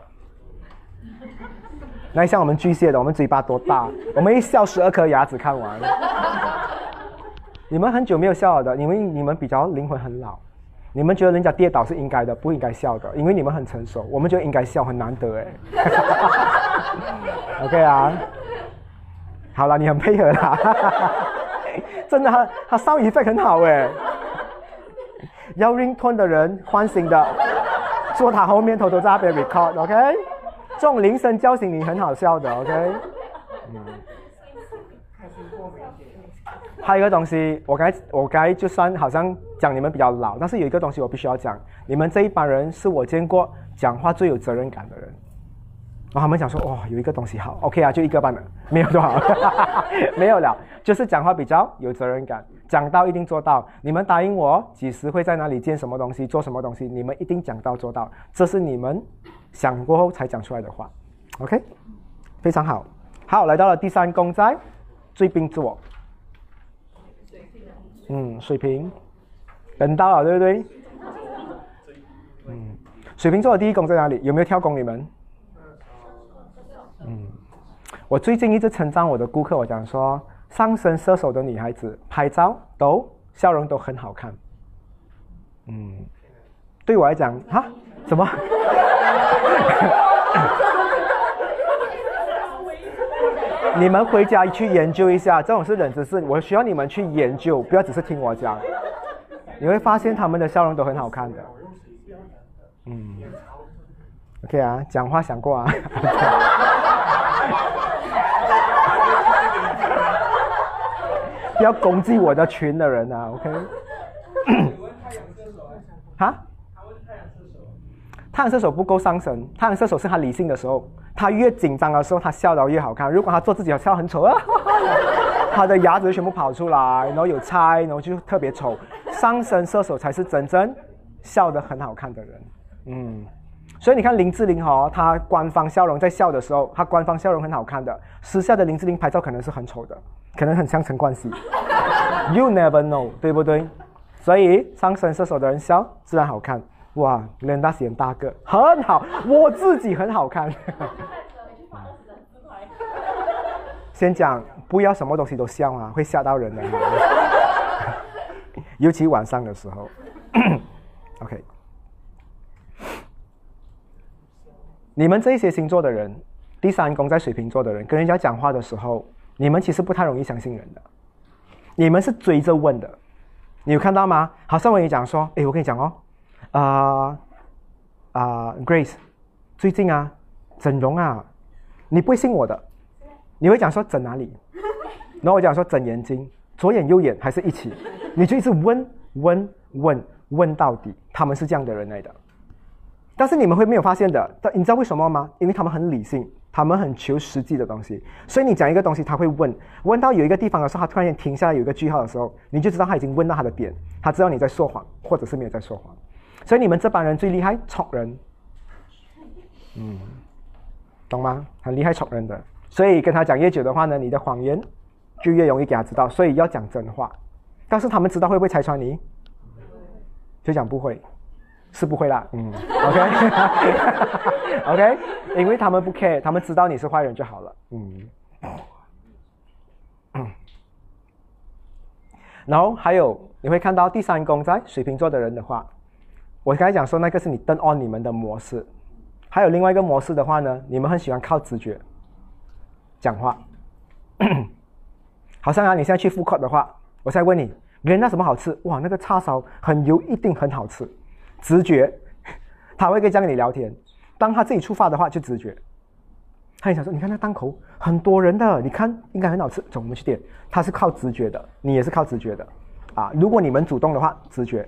那像我们巨蟹的，我们嘴巴多大？我们一笑十二颗牙齿看完。你们很久没有笑了的，你们你们比较灵魂很老，你们觉得人家跌倒是应该的，不应该笑的，因为你们很成熟。我们觉得应该笑，很难得哎。OK 啊，好了，你很配合啦，真的，他他上一费很好哎。要 ring tone 的人唤醒的，坐他后面偷偷在那边 record，OK。这种铃声叫醒你很好笑的，OK。嗯。还有一个东西，我该我该就算好像讲你们比较老，但是有一个东西我必须要讲，你们这一帮人是我见过讲话最有责任感的人。然后他们讲说，哇，有一个东西好，OK 啊，就一个班的，没有多少，没有了，就是讲话比较有责任感，讲到一定做到。你们答应我几时会在哪里见什么东西，做什么东西，你们一定讲到做到，这是你们。想过后才讲出来的话，OK，非常好。好，来到了第三公在追兵座，嗯，水瓶，等到了，对不对？嗯，水瓶座的第一宫在哪里？有没有跳宫？你们？嗯，我最近一直称赞我的顾客，我讲说，上升射手的女孩子拍照都笑容都很好看。嗯，对我来讲，哈，什么？你们回家去研究一下，这种是冷知识，我需要你们去研究，不要只是听我讲。你会发现他们的笑容都很好看的。嗯，OK 啊，讲话想过啊。不要攻击我的群的人啊，OK。哈？太阳射手不够上升，太阳射手是他理性的时候，他越紧张的时候，他笑得越好看。如果他做自己笑很丑啊，他的牙齿全部跑出来，然后有猜，然后就特别丑。上升射手才是真正笑得很好看的人。嗯，所以你看林志玲哦，她官方笑容在笑的时候，她官方笑容很好看的，私下的林志玲拍照可能是很丑的，可能很像陈冠希。You never know，对不对？所以上升射手的人笑自然好看。哇，连大显大个，很好，我自己很好看。先讲，不要什么东西都笑啊，会吓到人的。尤其晚上的时候。OK，你们这些星座的人，第三宫在水瓶座的人，跟人家讲话的时候，你们其实不太容易相信人的。你们是追着问的，你有看到吗？好像我也讲说，哎，我跟你讲哦。啊啊，Grace，最近啊，整容啊，你不会信我的，你会讲说整哪里？然后我讲说整眼睛，左眼右眼还是一起？你就一直问问问问到底，他们是这样的人来的。但是你们会没有发现的，但你知道为什么吗？因为他们很理性，他们很求实际的东西，所以你讲一个东西，他会问，问到有一个地方的时候，他突然间停下来有一个句号的时候，你就知道他已经问到他的点，他知道你在说谎，或者是没有在说谎。所以你们这帮人最厉害，宠人，嗯，懂吗？很厉害宠人的，所以跟他讲越久的话呢，你的谎言就越容易给他知道，所以要讲真话。但是他们知道会不会拆穿你？就讲不会，是不会啦，嗯，OK，OK，因为他们不 care，他们知道你是坏人就好了，嗯。然后还有你会看到第三宫在水瓶座的人的话，我刚才讲说那个是你登 on 你们的模式，还有另外一个模式的话呢，你们很喜欢靠直觉讲话，好像啊，你现在去复刻的话，我现在问你。原那什么好吃？哇，那个叉烧很油，一定很好吃。直觉，他会跟这样跟你聊天。当他自己出发的话，就直觉。他也想说，你看那档口很多人的，你看应该很好吃，走，我们去点。他是靠直觉的，你也是靠直觉的啊。如果你们主动的话，直觉；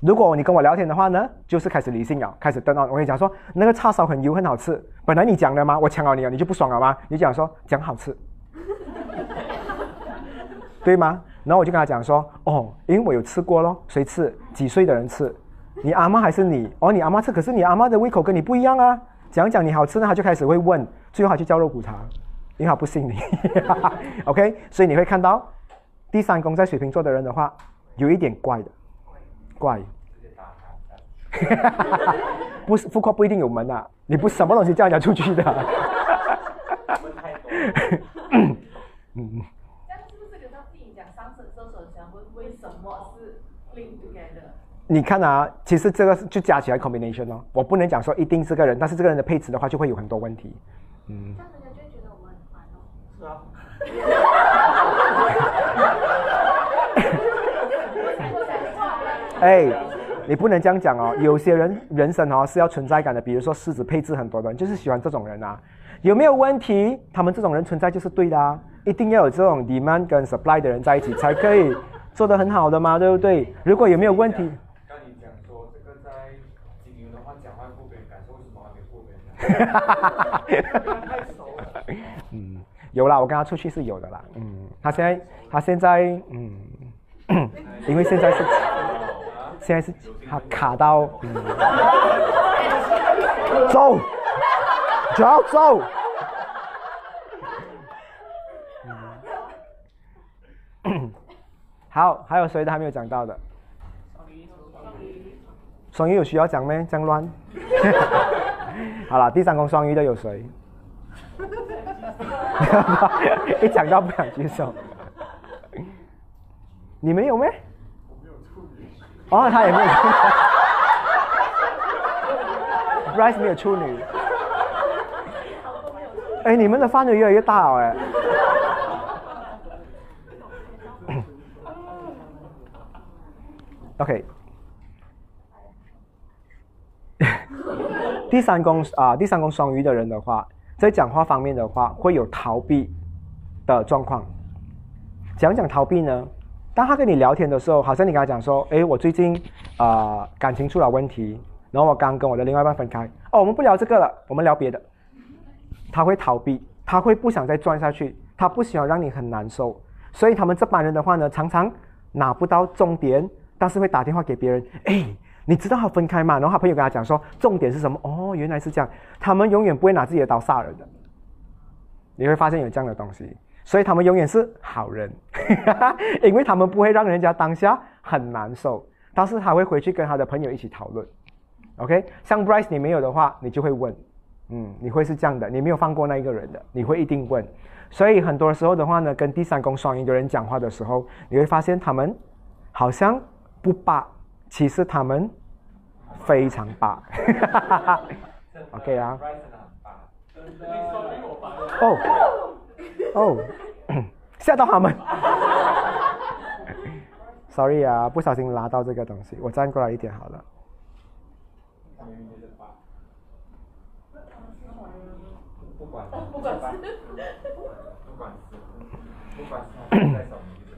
如果你跟我聊天的话呢，就是开始理性了，开始等到我跟你讲说，那个叉烧很油，很好吃。本来你讲的吗？我抢了你了，你就不爽了吗？你讲说讲好吃，对吗？然后我就跟他讲说，哦，因为我有吃过咯，谁吃？几岁的人吃？你阿妈还是你？哦，你阿妈吃，可是你阿妈的胃口跟你不一样啊。讲讲你好吃呢，他就开始会问，最后他就叫肉骨茶，因为他不信你。OK，所以你会看到第三宫在水瓶座的人的话，有一点怪的，怪。不是富阔不一定有门啊，你不什么东西叫人家出去的。嗯。你看啊，其实这个就加起来 combination 哦。我不能讲说一定是个人，但是这个人的配置的话，就会有很多问题。嗯。这样人家就会觉得我们很烦哦。是啊。哎，你不能这样讲哦。有些人人生哦是要存在感的，比如说狮子配置很多的人，就是喜欢这种人啊。有没有问题？他们这种人存在就是对的啊。一定要有这种 demand 跟 supply 的人在一起才可以做得很好的嘛，对不对？如果有没有问题？哈哈哈嗯，有啦，我跟他出去是有的啦。嗯，他现在，他现在，嗯，因为现在是，现在是他卡到，嗯，走，就要走。好，还有谁的还没有讲到的？双鱼有需要讲咩？这样乱。好了，第三宫双鱼的有谁？一讲到不想举手。你没有没？哦，他也没有。Bryce 没有处女。哎，你们的范围越来越大哎。OK。第三宫啊，第三宫双鱼的人的话，在讲话方面的话，会有逃避的状况。讲讲逃避呢？当他跟你聊天的时候，好像你跟他讲说：“哎，我最近啊感情出了问题，然后我刚跟我的另外一半分开。哦，我们不聊这个了，我们聊别的。”他会逃避，他会不想再转下去，他不喜欢让你很难受。所以他们这帮人的话呢，常常拿不到重点，但是会打电话给别人。哎。你知道他分开吗？然后他朋友跟他讲说，重点是什么？哦，原来是这样。他们永远不会拿自己的刀杀人的。你会发现有这样的东西，所以他们永远是好人，因为他们不会让人家当下很难受。但是他会回去跟他的朋友一起讨论。OK，像 Bryce 你没有的话，你就会问，嗯，你会是这样的，你没有放过那一个人的，你会一定问。所以很多时候的话呢，跟第三宫双鱼的人讲话的时候，你会发现他们好像不霸。其实他们非常霸，OK 啊。哦哦，吓到他们。Sorry 啊，不小心拉到这个东西，我站过来一点好了。不管不管不管不管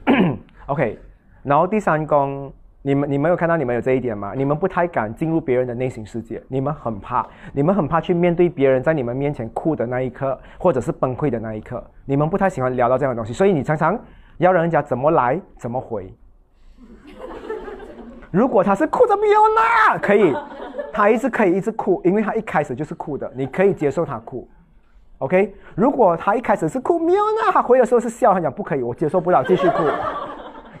OK，然后第三宫。你们你们有看到你们有这一点吗？你们不太敢进入别人的内心世界，你们很怕，你们很怕去面对别人在你们面前哭的那一刻，或者是崩溃的那一刻，你们不太喜欢聊到这样的东西，所以你常常要人家怎么来怎么回。如果他是哭着没有呢，可以，他一直可以一直哭，因为他一开始就是哭的，你可以接受他哭。OK，如果他一开始是哭没有呢，他回的时候是笑，他讲不可以，我接受不了，继续哭。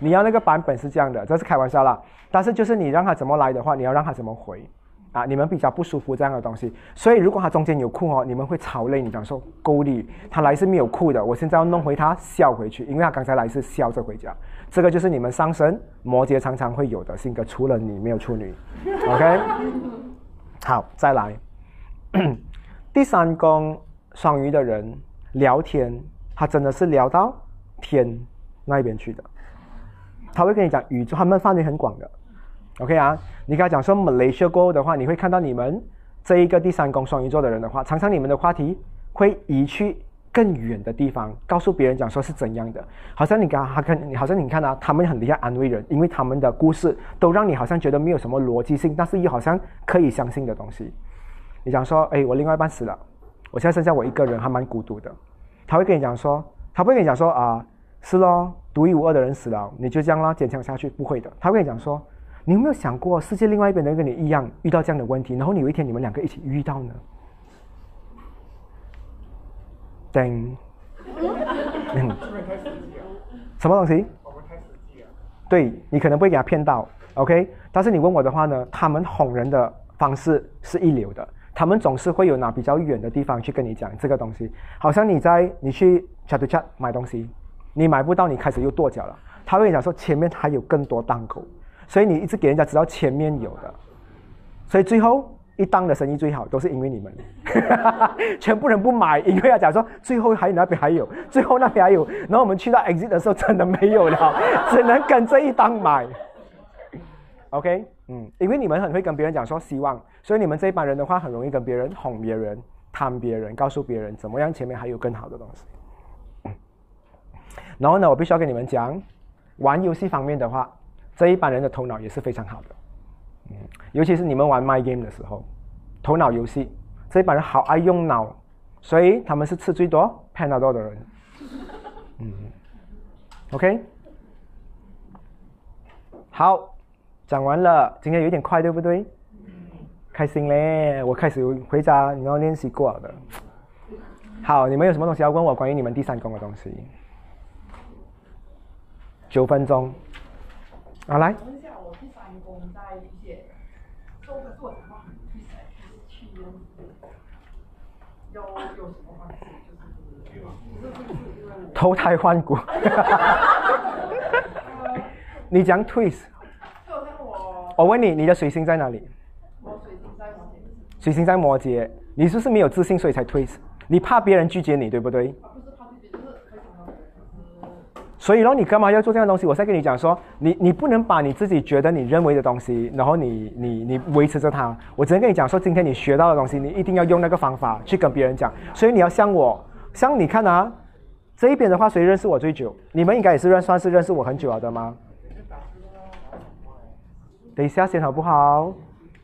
你要那个版本是这样的，这是开玩笑啦。但是就是你让他怎么来的话，你要让他怎么回，啊，你们比较不舒服这样的东西。所以如果他中间有哭哦，你们会吵累。你讲说够力，他来是没有哭的，我现在要弄回他笑回去，因为他刚才来是笑着回家。这个就是你们上升摩羯常常会有的性格，除了你没有处女。OK，好，再来。第三宫双鱼的人聊天，他真的是聊到天那一边去的。他会跟你讲宇宙，他们范围很广的，OK 啊？你跟他讲说 Malaysia 过后的话，你会看到你们这一个第三宫双鱼座的人的话，常常你们的话题会移去更远的地方，告诉别人讲说是怎样的，好像你跟他跟，好像你看啊，他们很厉害安慰人，因为他们的故事都让你好像觉得没有什么逻辑性，但是又好像可以相信的东西。你讲说，哎，我另外一半死了，我现在剩下我一个人，还蛮孤独的。他会跟你讲说，他会跟你讲说啊，是咯。独一无二的人死了，你就这样啦，坚强下去？不会的，他会跟你讲说，你有没有想过，世界另外一边的人跟你一样遇到这样的问题，然后你有一天你们两个一起遇到呢？等，什么东西？对你可能不会给他骗到，OK？但是你问我的话呢，他们哄人的方式是一流的，他们总是会有拿比较远的地方去跟你讲这个东西，好像你在你去 chat chat 买东西。你买不到，你开始又跺脚了。他会讲说前面还有更多档口，所以你一直给人家知道前面有的，所以最后一档的生意最好都是因为你们，全部人不买，因为要讲说最后还有那边还有，最后那边还有，然后我们去到 exit 的时候真的没有了，只能跟这一档买。OK，嗯，因为你们很会跟别人讲说希望，所以你们这一帮人的话很容易跟别人哄别人、贪别人、告诉别人怎么样前面还有更好的东西。然后呢，我必须要跟你们讲，玩游戏方面的话，这一帮人的头脑也是非常好的，嗯，尤其是你们玩 My Game 的时候，头脑游戏，这一帮人好爱用脑，所以他们是吃最多、骗得多的人，嗯，OK，好，讲完了，今天有点快，对不对？开心嘞，我开始回家，你要练习过的。好，你们有什么东西要问我关于你们第三宫的东西？九分钟，啊来。问一下，我第三宫在写，做个做什么很去去去有有什么关系？就是投胎换骨。你讲 twist。我。问你，你的水星在哪里？我水星在摩羯。水星在摩羯，你是不是没有自信，所以才 twist？你怕别人拒绝你，对不对？所以，然后你干嘛要做这样东西？我在跟你讲说，你你不能把你自己觉得你认为的东西，然后你你你维持着它。我只能跟你讲说，今天你学到的东西，你一定要用那个方法去跟别人讲。所以你要像我，像你看啊，这一边的话，谁认识我最久？你们应该也是认算是认识我很久了的吗？等一下先好不好？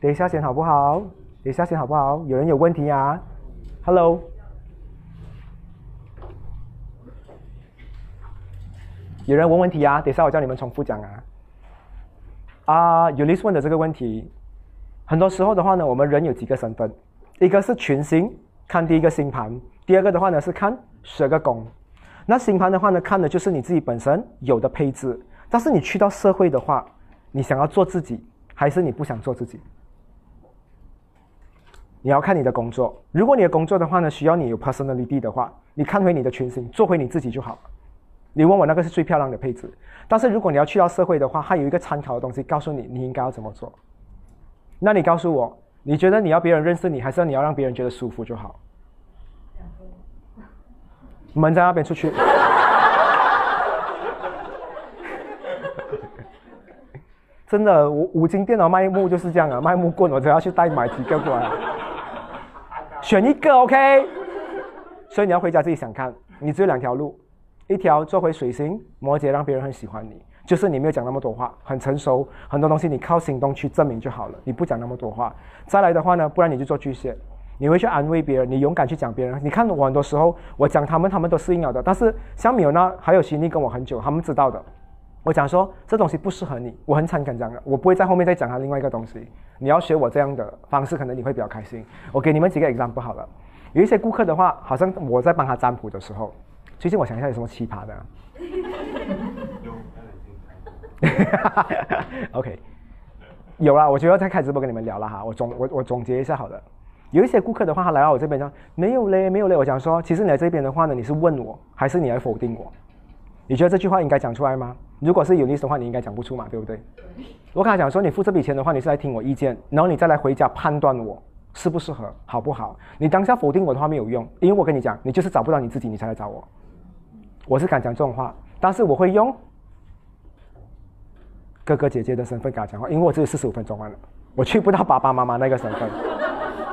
等一下先好不好？等一下先好不好？有人有问题啊？Hello。有人问问题啊？等下我叫你们重复讲啊。啊，有 list 问的这个问题，很多时候的话呢，我们人有几个身份？一个是群星，看第一个星盘；第二个的话呢是看十二个宫。那星盘的话呢，看的就是你自己本身有的配置。但是你去到社会的话，你想要做自己，还是你不想做自己？你要看你的工作。如果你的工作的话呢，需要你有 personality 的话，你看回你的群星，做回你自己就好了。你问我那个是最漂亮的配置，但是如果你要去到社会的话，它有一个参考的东西告诉你你应该要怎么做。那你告诉我，你觉得你要别人认识你，还是你要让别人觉得舒服就好？门在那边出去。真的，五五金电脑卖木就是这样啊，卖木棍，我只要去代买几个过来，选一个 OK。所以你要回家自己想看，你只有两条路。一条做回水星摩羯，让别人很喜欢你；就是你没有讲那么多话，很成熟，很多东西你靠行动去证明就好了，你不讲那么多话。再来的话呢，不然你就做巨蟹，你会去安慰别人，你勇敢去讲别人。你看我很多时候我讲他们，他们都适应了的。但是像米欧呢，还有悉尼跟我很久，他们知道的。我讲说这东西不适合你，我很诚恳讲的，我不会在后面再讲他另外一个东西。你要学我这样的方式，可能你会比较开心。我给你们几个 example 好了。有一些顾客的话，好像我在帮他占卜的时候，最近我想一下有什么奇葩的。OK，有啦，我觉得在开直播跟你们聊了哈。我总我我总结一下好了。有一些顾客的话，他来到我这边说没有嘞，没有嘞。我讲说，其实你来这边的话呢，你是问我还是你来否定我？你觉得这句话应该讲出来吗？如果是有意思的话，你应该讲不出嘛，对不对？我跟他讲说，你付这笔钱的话，你是来听我意见，然后你再来回家判断我适不适合，好不好？你当下否定我的话没有用，因为我跟你讲，你就是找不到你自己，你才来找我。我是敢讲这种话，但是我会用哥哥姐姐的身份跟他讲话，因为我只有四十五分钟完了，我去不到爸爸妈妈那个身份。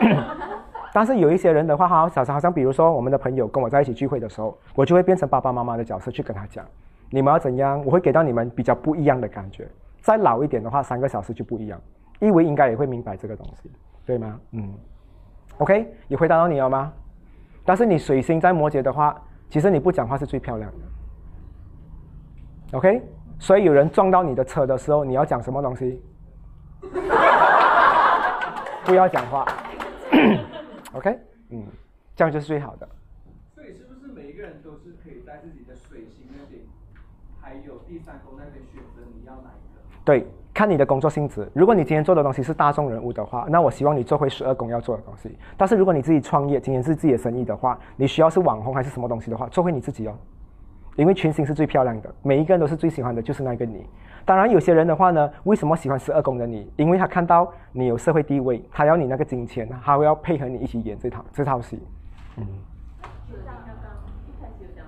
但是有一些人的话，好，小好像比如说我们的朋友跟我在一起聚会的时候，我就会变成爸爸妈妈的角色去跟他讲，你们要怎样，我会给到你们比较不一样的感觉。再老一点的话，三个小时就不一样。一维应该也会明白这个东西，对吗？嗯，OK，也回答到你了吗？但是你水星在摩羯的话，其实你不讲话是最漂亮的。OK，所以有人撞到你的车的时候，你要讲什么东西？不要讲话。OK，嗯，这样就是最好的。所以是不是每一个人都是可以在自己的水星那边，还有第三宫那边选择你要哪一个？对，看你的工作性质。如果你今天做的东西是大众人物的话，那我希望你做回十二宫要做的东西。但是如果你自己创业，今天是自己的生意的话，你需要是网红还是什么东西的话，做回你自己哦。因为群星是最漂亮的，每一个人都是最喜欢的，就是那个你。当然，有些人的话呢，为什么喜欢十二宫的你？因为他看到你有社会地位，他要你那个金钱，他会要配合你一起演这套这套戏。嗯。就像刚刚一开始有讲，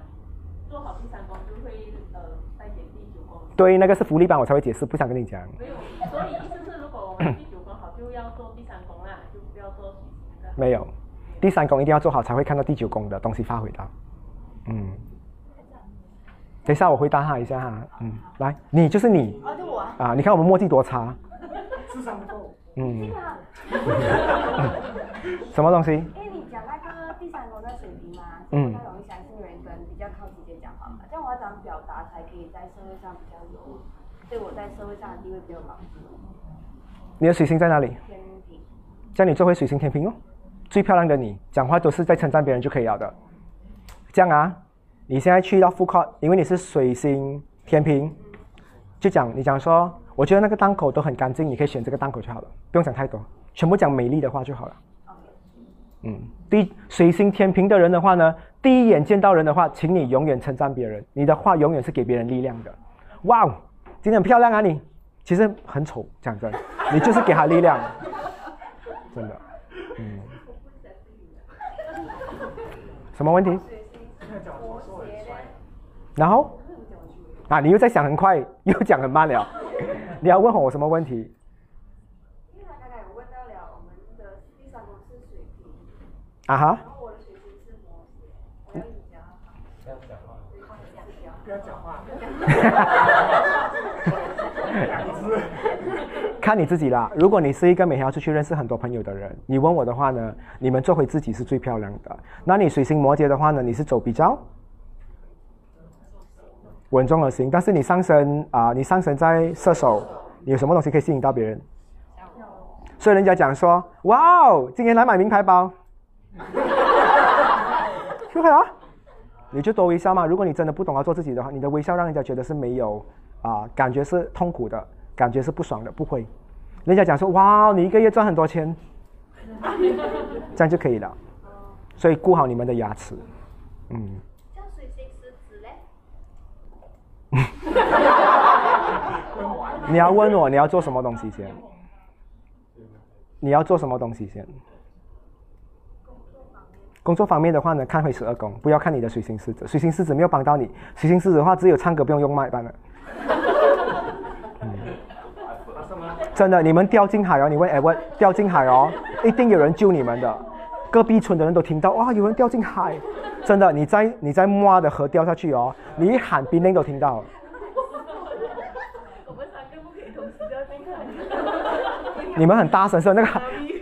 做好第三宫就会呃带点第九宫。对，那个是福利班，我才会解释，不想跟你讲。没有，所以意思是，如果我 们第九宫好，就要做第三宫啦，就不要做。没有，第三宫一定要做好，才会看到第九宫的东西发回到。嗯。等一下，我回答他一下哈。嗯，来，你就是你。啊，就我啊。啊，你看我们默契多差。智商不够。嗯。什么东西？因为你讲那个第三宫在水瓶嘛，嗯，他容易相信人跟比较靠直接讲话嘛，这样我要怎么表达才可以在社会上比较有，对我在社会上的地位比较高。你的水星在哪里？天平。叫你做回水星天平哦，最漂亮的你，讲话都是在称赞别人就可以了的。这样啊。你现在去到富 court，因为你是水星天平，就讲你讲说，我觉得那个档口都很干净，你可以选这个档口就好了，不用讲太多，全部讲美丽的话就好了。嗯，第水星天平的人的话呢，第一眼见到人的话，请你永远称赞别人，你的话永远是给别人力量的。哇哦，今天很漂亮啊你，其实很丑，讲真，你就是给他力量，真的，嗯。什么问题？然后，啊，你又在想很快，又讲很慢了。你要问我什么问题？因为他刚才有问到了我们的第三宫是水瓶。啊哈。看你自己啦。如果你是一个每天要出去认识很多朋友的人，你问我的话呢，你们做回自己是最漂亮的。那你水星摩羯的话呢，你是走比较。稳重而行，但是你上升啊，你上升在射手，你有什么东西可以吸引到别人？所以人家讲说，哇哦，今天来买名牌包，就会啊，你就多微笑嘛。如果你真的不懂得做自己的话，你的微笑让人家觉得是没有啊，感觉是痛苦的，感觉是不爽的，不会。人家讲说，哇，你一个月赚很多钱，这样就可以了。所以顾好你们的牙齿，嗯。你要问我你要做什么东西先？你要做什么东西先？工作方面的话呢，看回十二宫，不要看你的水星狮子，水星狮子没有帮到你。水星狮子的话，只有唱歌不用用麦罢了。真的，你们掉进海哦！你问哎问，掉进海哦，一定有人救你们的。隔壁村的人都听到，哇，有人掉进海！真的，你在你在摸的河掉下去哦，你一喊，别人都听到。我们三个不可以同时掉进海。你们很大声，说那个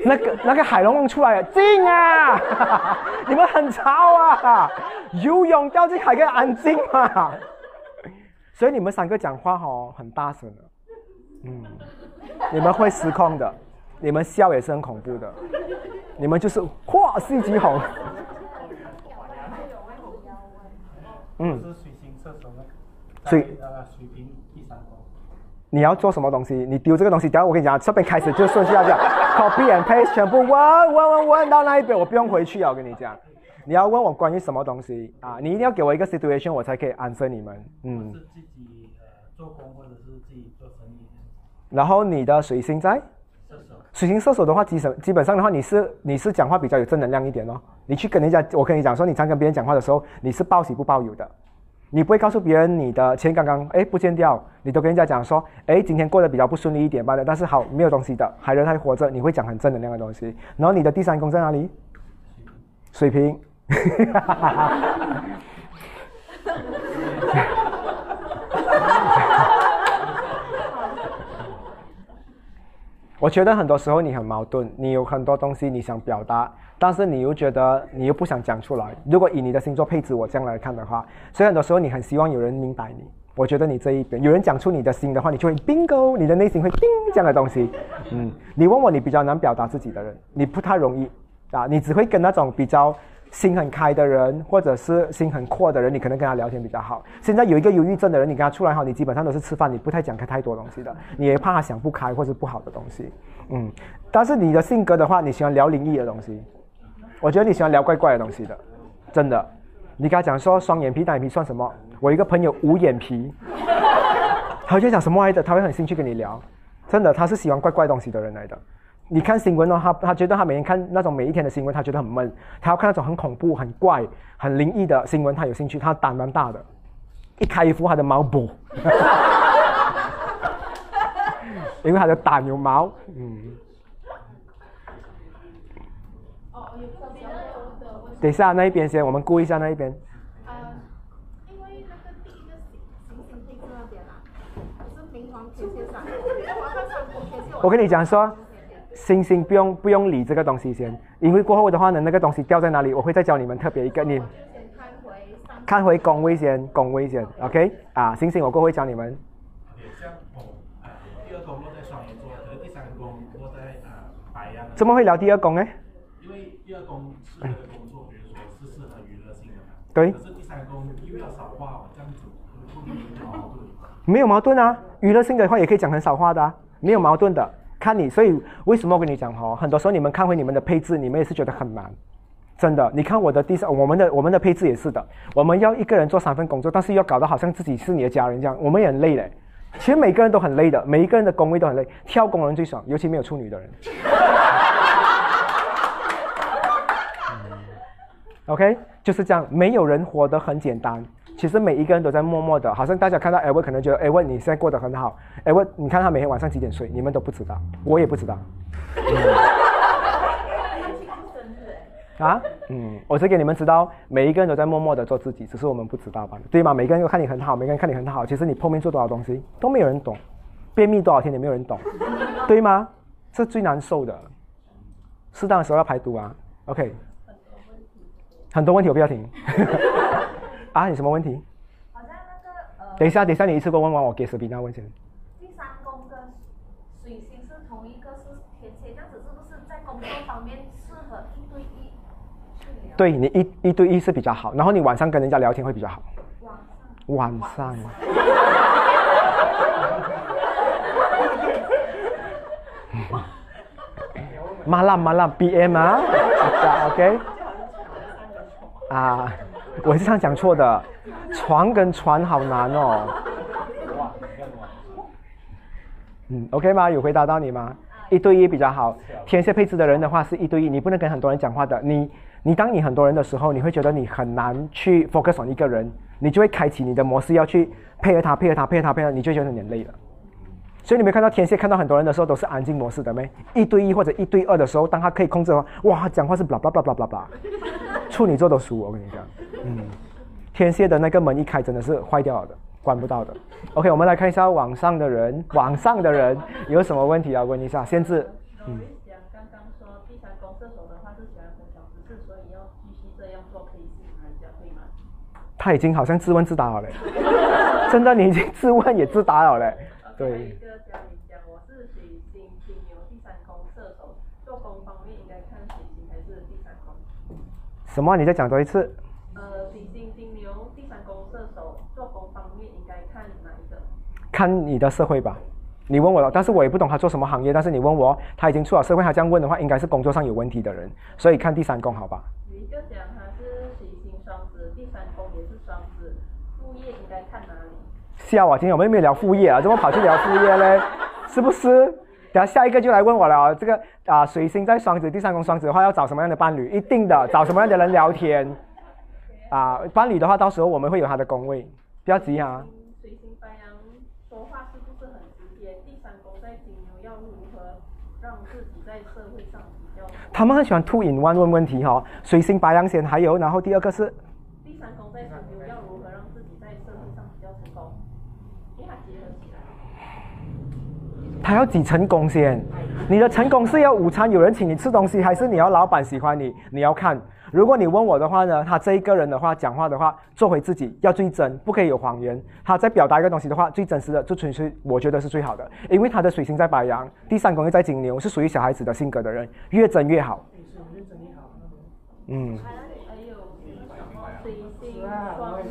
那个那个海龙王出来了，静啊！你们很吵啊！游泳掉进海，给安静嘛！所以你们三个讲话哦很大声的，嗯，你们会失控的，你们笑也是很恐怖的，你们就是哇戏极红，嗯，是水星你要做什么东西？你丢这个东西，等下我跟你讲，这边开始就顺序要这样，copy and paste 全部问问问问到那一边，我不用回去啊，我跟你讲，你要问我关于什么东西啊？你一定要给我一个 situation，我才可以 answer 你们，嗯。是自己呃做工或者是自己做生意，然后你的水星在射手水星射手的话，基本基本上的话，你是你是讲话比较有正能量一点哦。你去跟人家，我跟你讲说，你常跟别人讲话的时候，你是报喜不报忧的，你不会告诉别人你的钱刚刚哎不见掉，你都跟人家讲说，哎今天过得比较不顺利一点罢了，但是好没有东西的，还人还活着，你会讲很正能量的东西。然后你的第三宫在哪里？水瓶。我觉得很多时候你很矛盾，你有很多东西你想表达，但是你又觉得你又不想讲出来。如果以你的星座配置我这样来看的话，所以很多时候你很希望有人明白你。我觉得你这一边有人讲出你的心的话，你就会 bingo，你的内心会叮这样的东西。嗯，你问我你比较难表达自己的人，你不太容易啊，你只会跟那种比较心很开的人，或者是心很阔的人，你可能跟他聊天比较好。现在有一个忧郁症的人，你跟他出来哈，你基本上都是吃饭，你不太讲开太多东西的，你也怕他想不开或是不好的东西。嗯，但是你的性格的话，你喜欢聊灵异的东西，我觉得你喜欢聊怪怪的东西的，真的。你跟他讲说双眼皮、单眼皮算什么？我一个朋友无眼皮，他就讲什么来的，他会很兴趣跟你聊，真的，他是喜欢怪怪东西的人来的。你看新闻哦，他他觉得他每天看那种每一天的新闻，他觉得很闷，他要看那种很恐怖、很怪、很灵异的新闻，他有兴趣。他胆蛮大的，一开一副他的毛补，因为他的胆有毛，嗯。哦，有。等一下那一边先，我们顾一下那一边。呃，因为那个第一个行行星配置那边啊，是天我跟你讲说，星星不用不用理这个东西先，因为过后的话呢，那个东西掉在哪里，我会再教你们特别一个，你先看回上看回宫位先，宫位先，OK？啊，星星我过后会教你们。也像我啊，第二宫落在双鱼座，可是第三宫落在啊白羊。怎么会聊第二宫呢？因为第二宫适合的工作，比如说是适合娱乐性的嘛。对可是第三宫又要少话哦，这样子会不会有矛盾？没有矛盾啊，娱乐性的话也可以讲很少话的、啊，没有矛盾的。看你，所以为什么我跟你讲哈、很多时候你们看回你们的配置，你们也是觉得很难，真的。你看我的第三，我们的我们的配置也是的，我们要一个人做三份工作，但是要搞得好像自己是你的家人这样，我们也很累嘞。其实每个人都很累的，每一个人的工位都很累，跳工人最爽，尤其没有处女的人。OK，就是这样，没有人活得很简单。其实每一个人都在默默的，好像大家看到 Edward 可能觉得 Edward 你现在过得很好，Edward 你看他每天晚上几点睡，你们都不知道，我也不知道。啊，嗯，我是给你们知道，每一个人都在默默的做自己，只是我们不知道罢了，对吗？每个人都看你很好，每个人看你很好，其实你后面做多少东西都没有人懂，便秘多少天也没有人懂，对吗？是最难受的，适当的时候要排毒啊。OK，很多问题我不要停。啊，你什么问题？好像那个呃，等一下，等一下，你一次过问完，我给史比娜问先。第三宫跟水星是同一个是天蝎，这样子是不是在工作方面适合一对一？对你一一对一是比较好，然后你晚上跟人家聊天会比较好。晚上晚上。麻辣麻辣 BM 啊，OK。啊，我是这样讲错的，床跟船好难哦。嗯，OK 吗？有回答到你吗？一对一比较好。天蝎配置的人的话是一对一，你不能跟很多人讲话的。你你当你很多人的时候，你会觉得你很难去 focus on 一个人，你就会开启你的模式，要去配合他，配合他，配合他，配合，你就觉得有点累了。所以你没看到天蝎看到很多人的时候都是安静模式的没？一对一或者一对二的时候，当他可以控制的话，哇，他讲话是 blah blah blah blah blah blah，处女座都输，我跟你讲，嗯，天蝎的那个门一开真的是坏掉了的，关不到的。OK，我们来看一下网上的人，网上的人有什么问题要问一下？先知嗯刚刚说第三宫射手的话是喜欢分享知识，所以要继续这样做，可以吸引人家，对吗？他已经好像自问自答了嘞，真的，你已经自问也自答了嘞。对还有一个嘉玲讲我是水星金牛第三宫射手，做工方面应该看水星还是第三宫？什么？你再讲多一次？呃，水星金牛第三宫射手，做工方面应该看哪一个？看你的社会吧。你问我了，但是我也不懂他做什么行业。但是你问我，他已经出了社会，他这样问的话，应该是工作上有问题的人，所以看第三宫好吧？有一个讲他是水星双子，第三宫也是双子，副业应该看哪里？笑啊！今天我们又没有聊副业啊，怎么跑去聊副业嘞？是不是？等下下一个就来问我了啊，这个啊，水星在双子，第三宫双子的话，要找什么样的伴侣？一定的，找什么样的人聊天？啊，伴侣的话，到时候我们会有他的宫位，不要急啊。水星白羊说话是不是很直接？第三宫在金牛要如何让自己在社会上比较？他们很喜欢 two in one 问问题哈、哦，水星白羊先，还有然后第二个是第三宫在金牛要如何让自己在社会上比较成功？因为它结合起来。他要几成功先？你的成功是要午餐有人请你吃东西，还是你要老板喜欢你？你要看。如果你问我的话呢，他这一个人的话，讲话的话，做回自己，要最真，不可以有谎言。他在表达一个东西的话，最真实的，就纯粹我觉得是最好的，因为他的水星在白羊，第三宫又在金牛，是属于小孩子的性格的人，越真越好。嗯，还有水星双鱼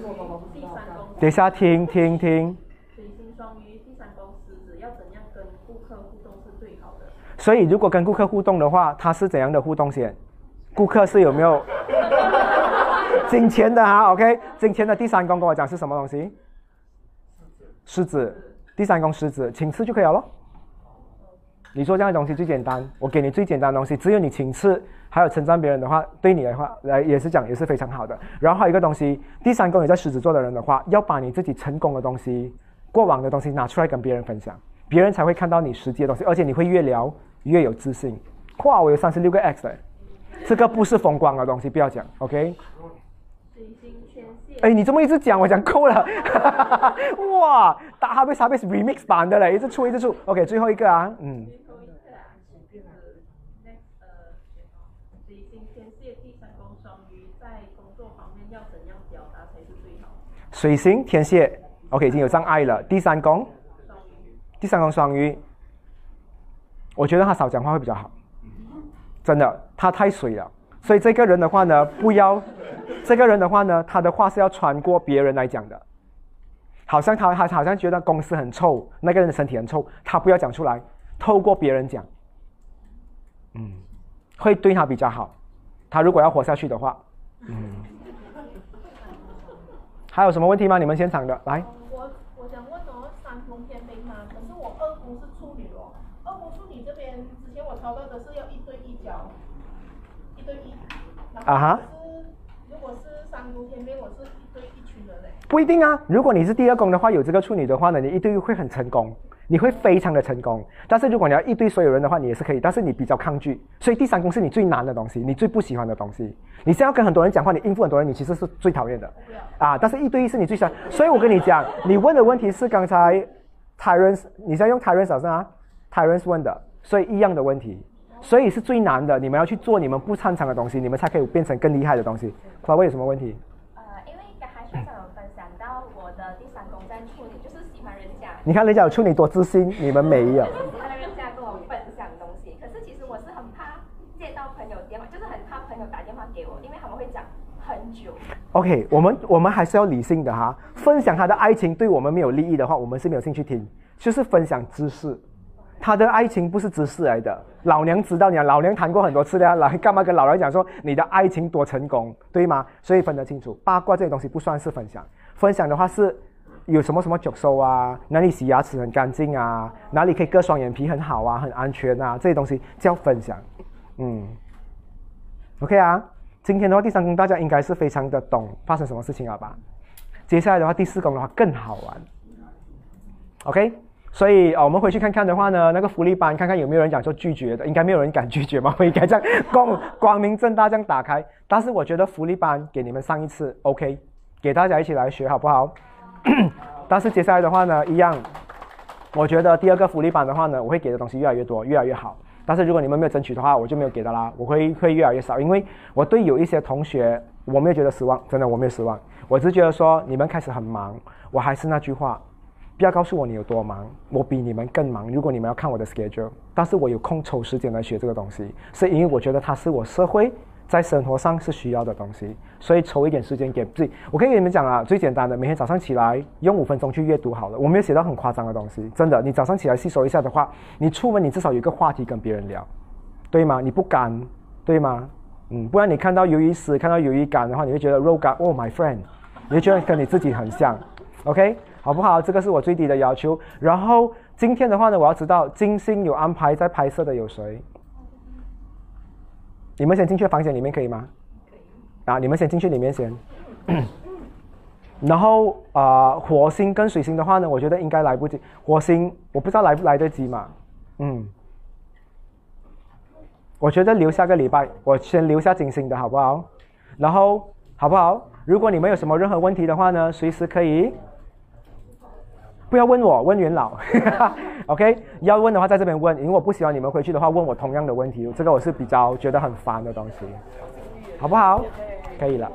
第三宫，等一下听听听。水星双鱼第三宫狮子要怎样跟顾客互动是最好的？所以如果跟顾客互动的话，他是怎样的互动先？顾客是有没有 金钱的哈？OK，金钱的第三宫跟我讲是什么东西？狮子，第三宫狮子，请吃就可以了咯。你说这样的东西最简单，我给你最简单的东西，只有你请吃，还有称赞别人的话，对你的话来也是讲也是非常好的。然后还有一个东西，第三宫也在狮子座的人的话，要把你自己成功的东西、过往的东西拿出来跟别人分享，别人才会看到你实际的东西，而且你会越聊越有自信。哇，我有三十六个 X 嘞，这个不是风光的东西，不要讲，OK？水星天蝎，哎，你这么一直讲，我讲够了。哇，大哈贝沙贝是 remix 版的嘞，一直出一直出。OK，最后一个啊，嗯，最后一个啊，就是 next 呃，水星天蝎第三宫双鱼在工作方面要怎样表达才是最好？水星天蝎，OK 已经有障碍了。第三宫，双鱼，第三宫双鱼，我觉得他少讲话会比较好。真的，他太水了，所以这个人的话呢，不要，这个人的话呢，他的话是要穿过别人来讲的。好像他他好像觉得公司很臭，那个人的身体很臭，他不要讲出来，透过别人讲，嗯，会对他比较好。他如果要活下去的话，嗯，还有什么问题吗？你们现场的来，我我想问哦，三宫天兵嘛，可是我二宫是处女哦，二宫处女这边之前我抄到的是要一对一交，一对一，然啊哈如果是三宫天命，我是一对一群人嘞。不一定啊。如果你是第二宫的话，有这个处女的话呢，你一对一会很成功，你会非常的成功。但是如果你要一对所有人的话，你也是可以，但是你比较抗拒。所以第三宫是你最难的东西，你最不喜欢的东西。你现在要跟很多人讲话，你应付很多人，你其实是最讨厌的。啊，但是一对一是你最喜欢。所以我跟你讲，你问的问题是刚才 Tyrants，你在用像啊，Tyrants 问的，所以一样的问题。所以是最难的，你们要去做你们不擅长的东西，你们才可以变成更厉害的东西。Chloe 有什么问题？呃，因为刚才学长有分享到我的第三公在处女，就是喜欢人家，你看人家有处女多自信，你们没有。就 是喜欢人家跟我分享东西。可是其实我是很怕接到朋友电话，就是很怕朋友打电话给我，因为他们会讲很久。OK，我们我们还是要理性的哈。分享他的爱情对我们没有利益的话，我们是没有兴趣听。就是分享知识，他的爱情不是知识来的。老娘知道你啊，老娘谈过很多次的啊，老干嘛跟老娘讲说你的爱情多成功，对吗？所以分得清楚，八卦这些东西不算是分享。分享的话是有什么什么脚收啊，哪里洗牙齿很干净啊，哪里可以割双眼皮很好啊，很安全啊，这些东西叫分享。嗯，OK 啊。今天的话，第三宫大家应该是非常的懂发生什么事情了吧？接下来的话，第四宫的话更好玩。OK，所以呃，我们回去看看的话呢，那个福利班看看有没有人讲说拒绝的，应该没有人敢拒绝嘛，我应该这样光光明正大这样打开。但是我觉得福利班给你们上一次 OK，给大家一起来学好不好？但是接下来的话呢，一样，我觉得第二个福利班的话呢，我会给的东西越来越多，越来越好。但是如果你们没有争取的话，我就没有给的啦，我会会越来越少，因为我对有一些同学我没有觉得失望，真的我没有失望，我只觉得说你们开始很忙，我还是那句话，不要告诉我你有多忙，我比你们更忙。如果你们要看我的 schedule，但是我有空抽时间来学这个东西，是因为我觉得它是我社会在生活上是需要的东西，所以抽一点时间给自己。我可以跟你们讲啊，最简单的，每天早上起来用五分钟去阅读好了。我没有写到很夸张的东西，真的，你早上起来吸收一下的话，你出门你至少有一个话题跟别人聊，对吗？你不敢，对吗？嗯，不然你看到鱿鱼丝，看到鱿鱼干的话，你会觉得肉干，Oh my friend，你会觉得跟你自己很像，OK，好不好？这个是我最低的要求。然后今天的话呢，我要知道金星有安排在拍摄的有谁？你们先进去房间里面可以吗？啊，你们先进去里面先。然后啊、火星跟水星的话呢，我觉得应该来不及。火星我不知道来不来得及嘛，嗯。我觉得留下个礼拜，我先留下金星的好不好？然后好不好？如果你们有什么任何问题的话呢，随时可以。不要问我，问元老，OK？要问的话在这边问，因为我不希望你们回去的话问我同样的问题，这个我是比较觉得很烦的东西，好不好？可以了。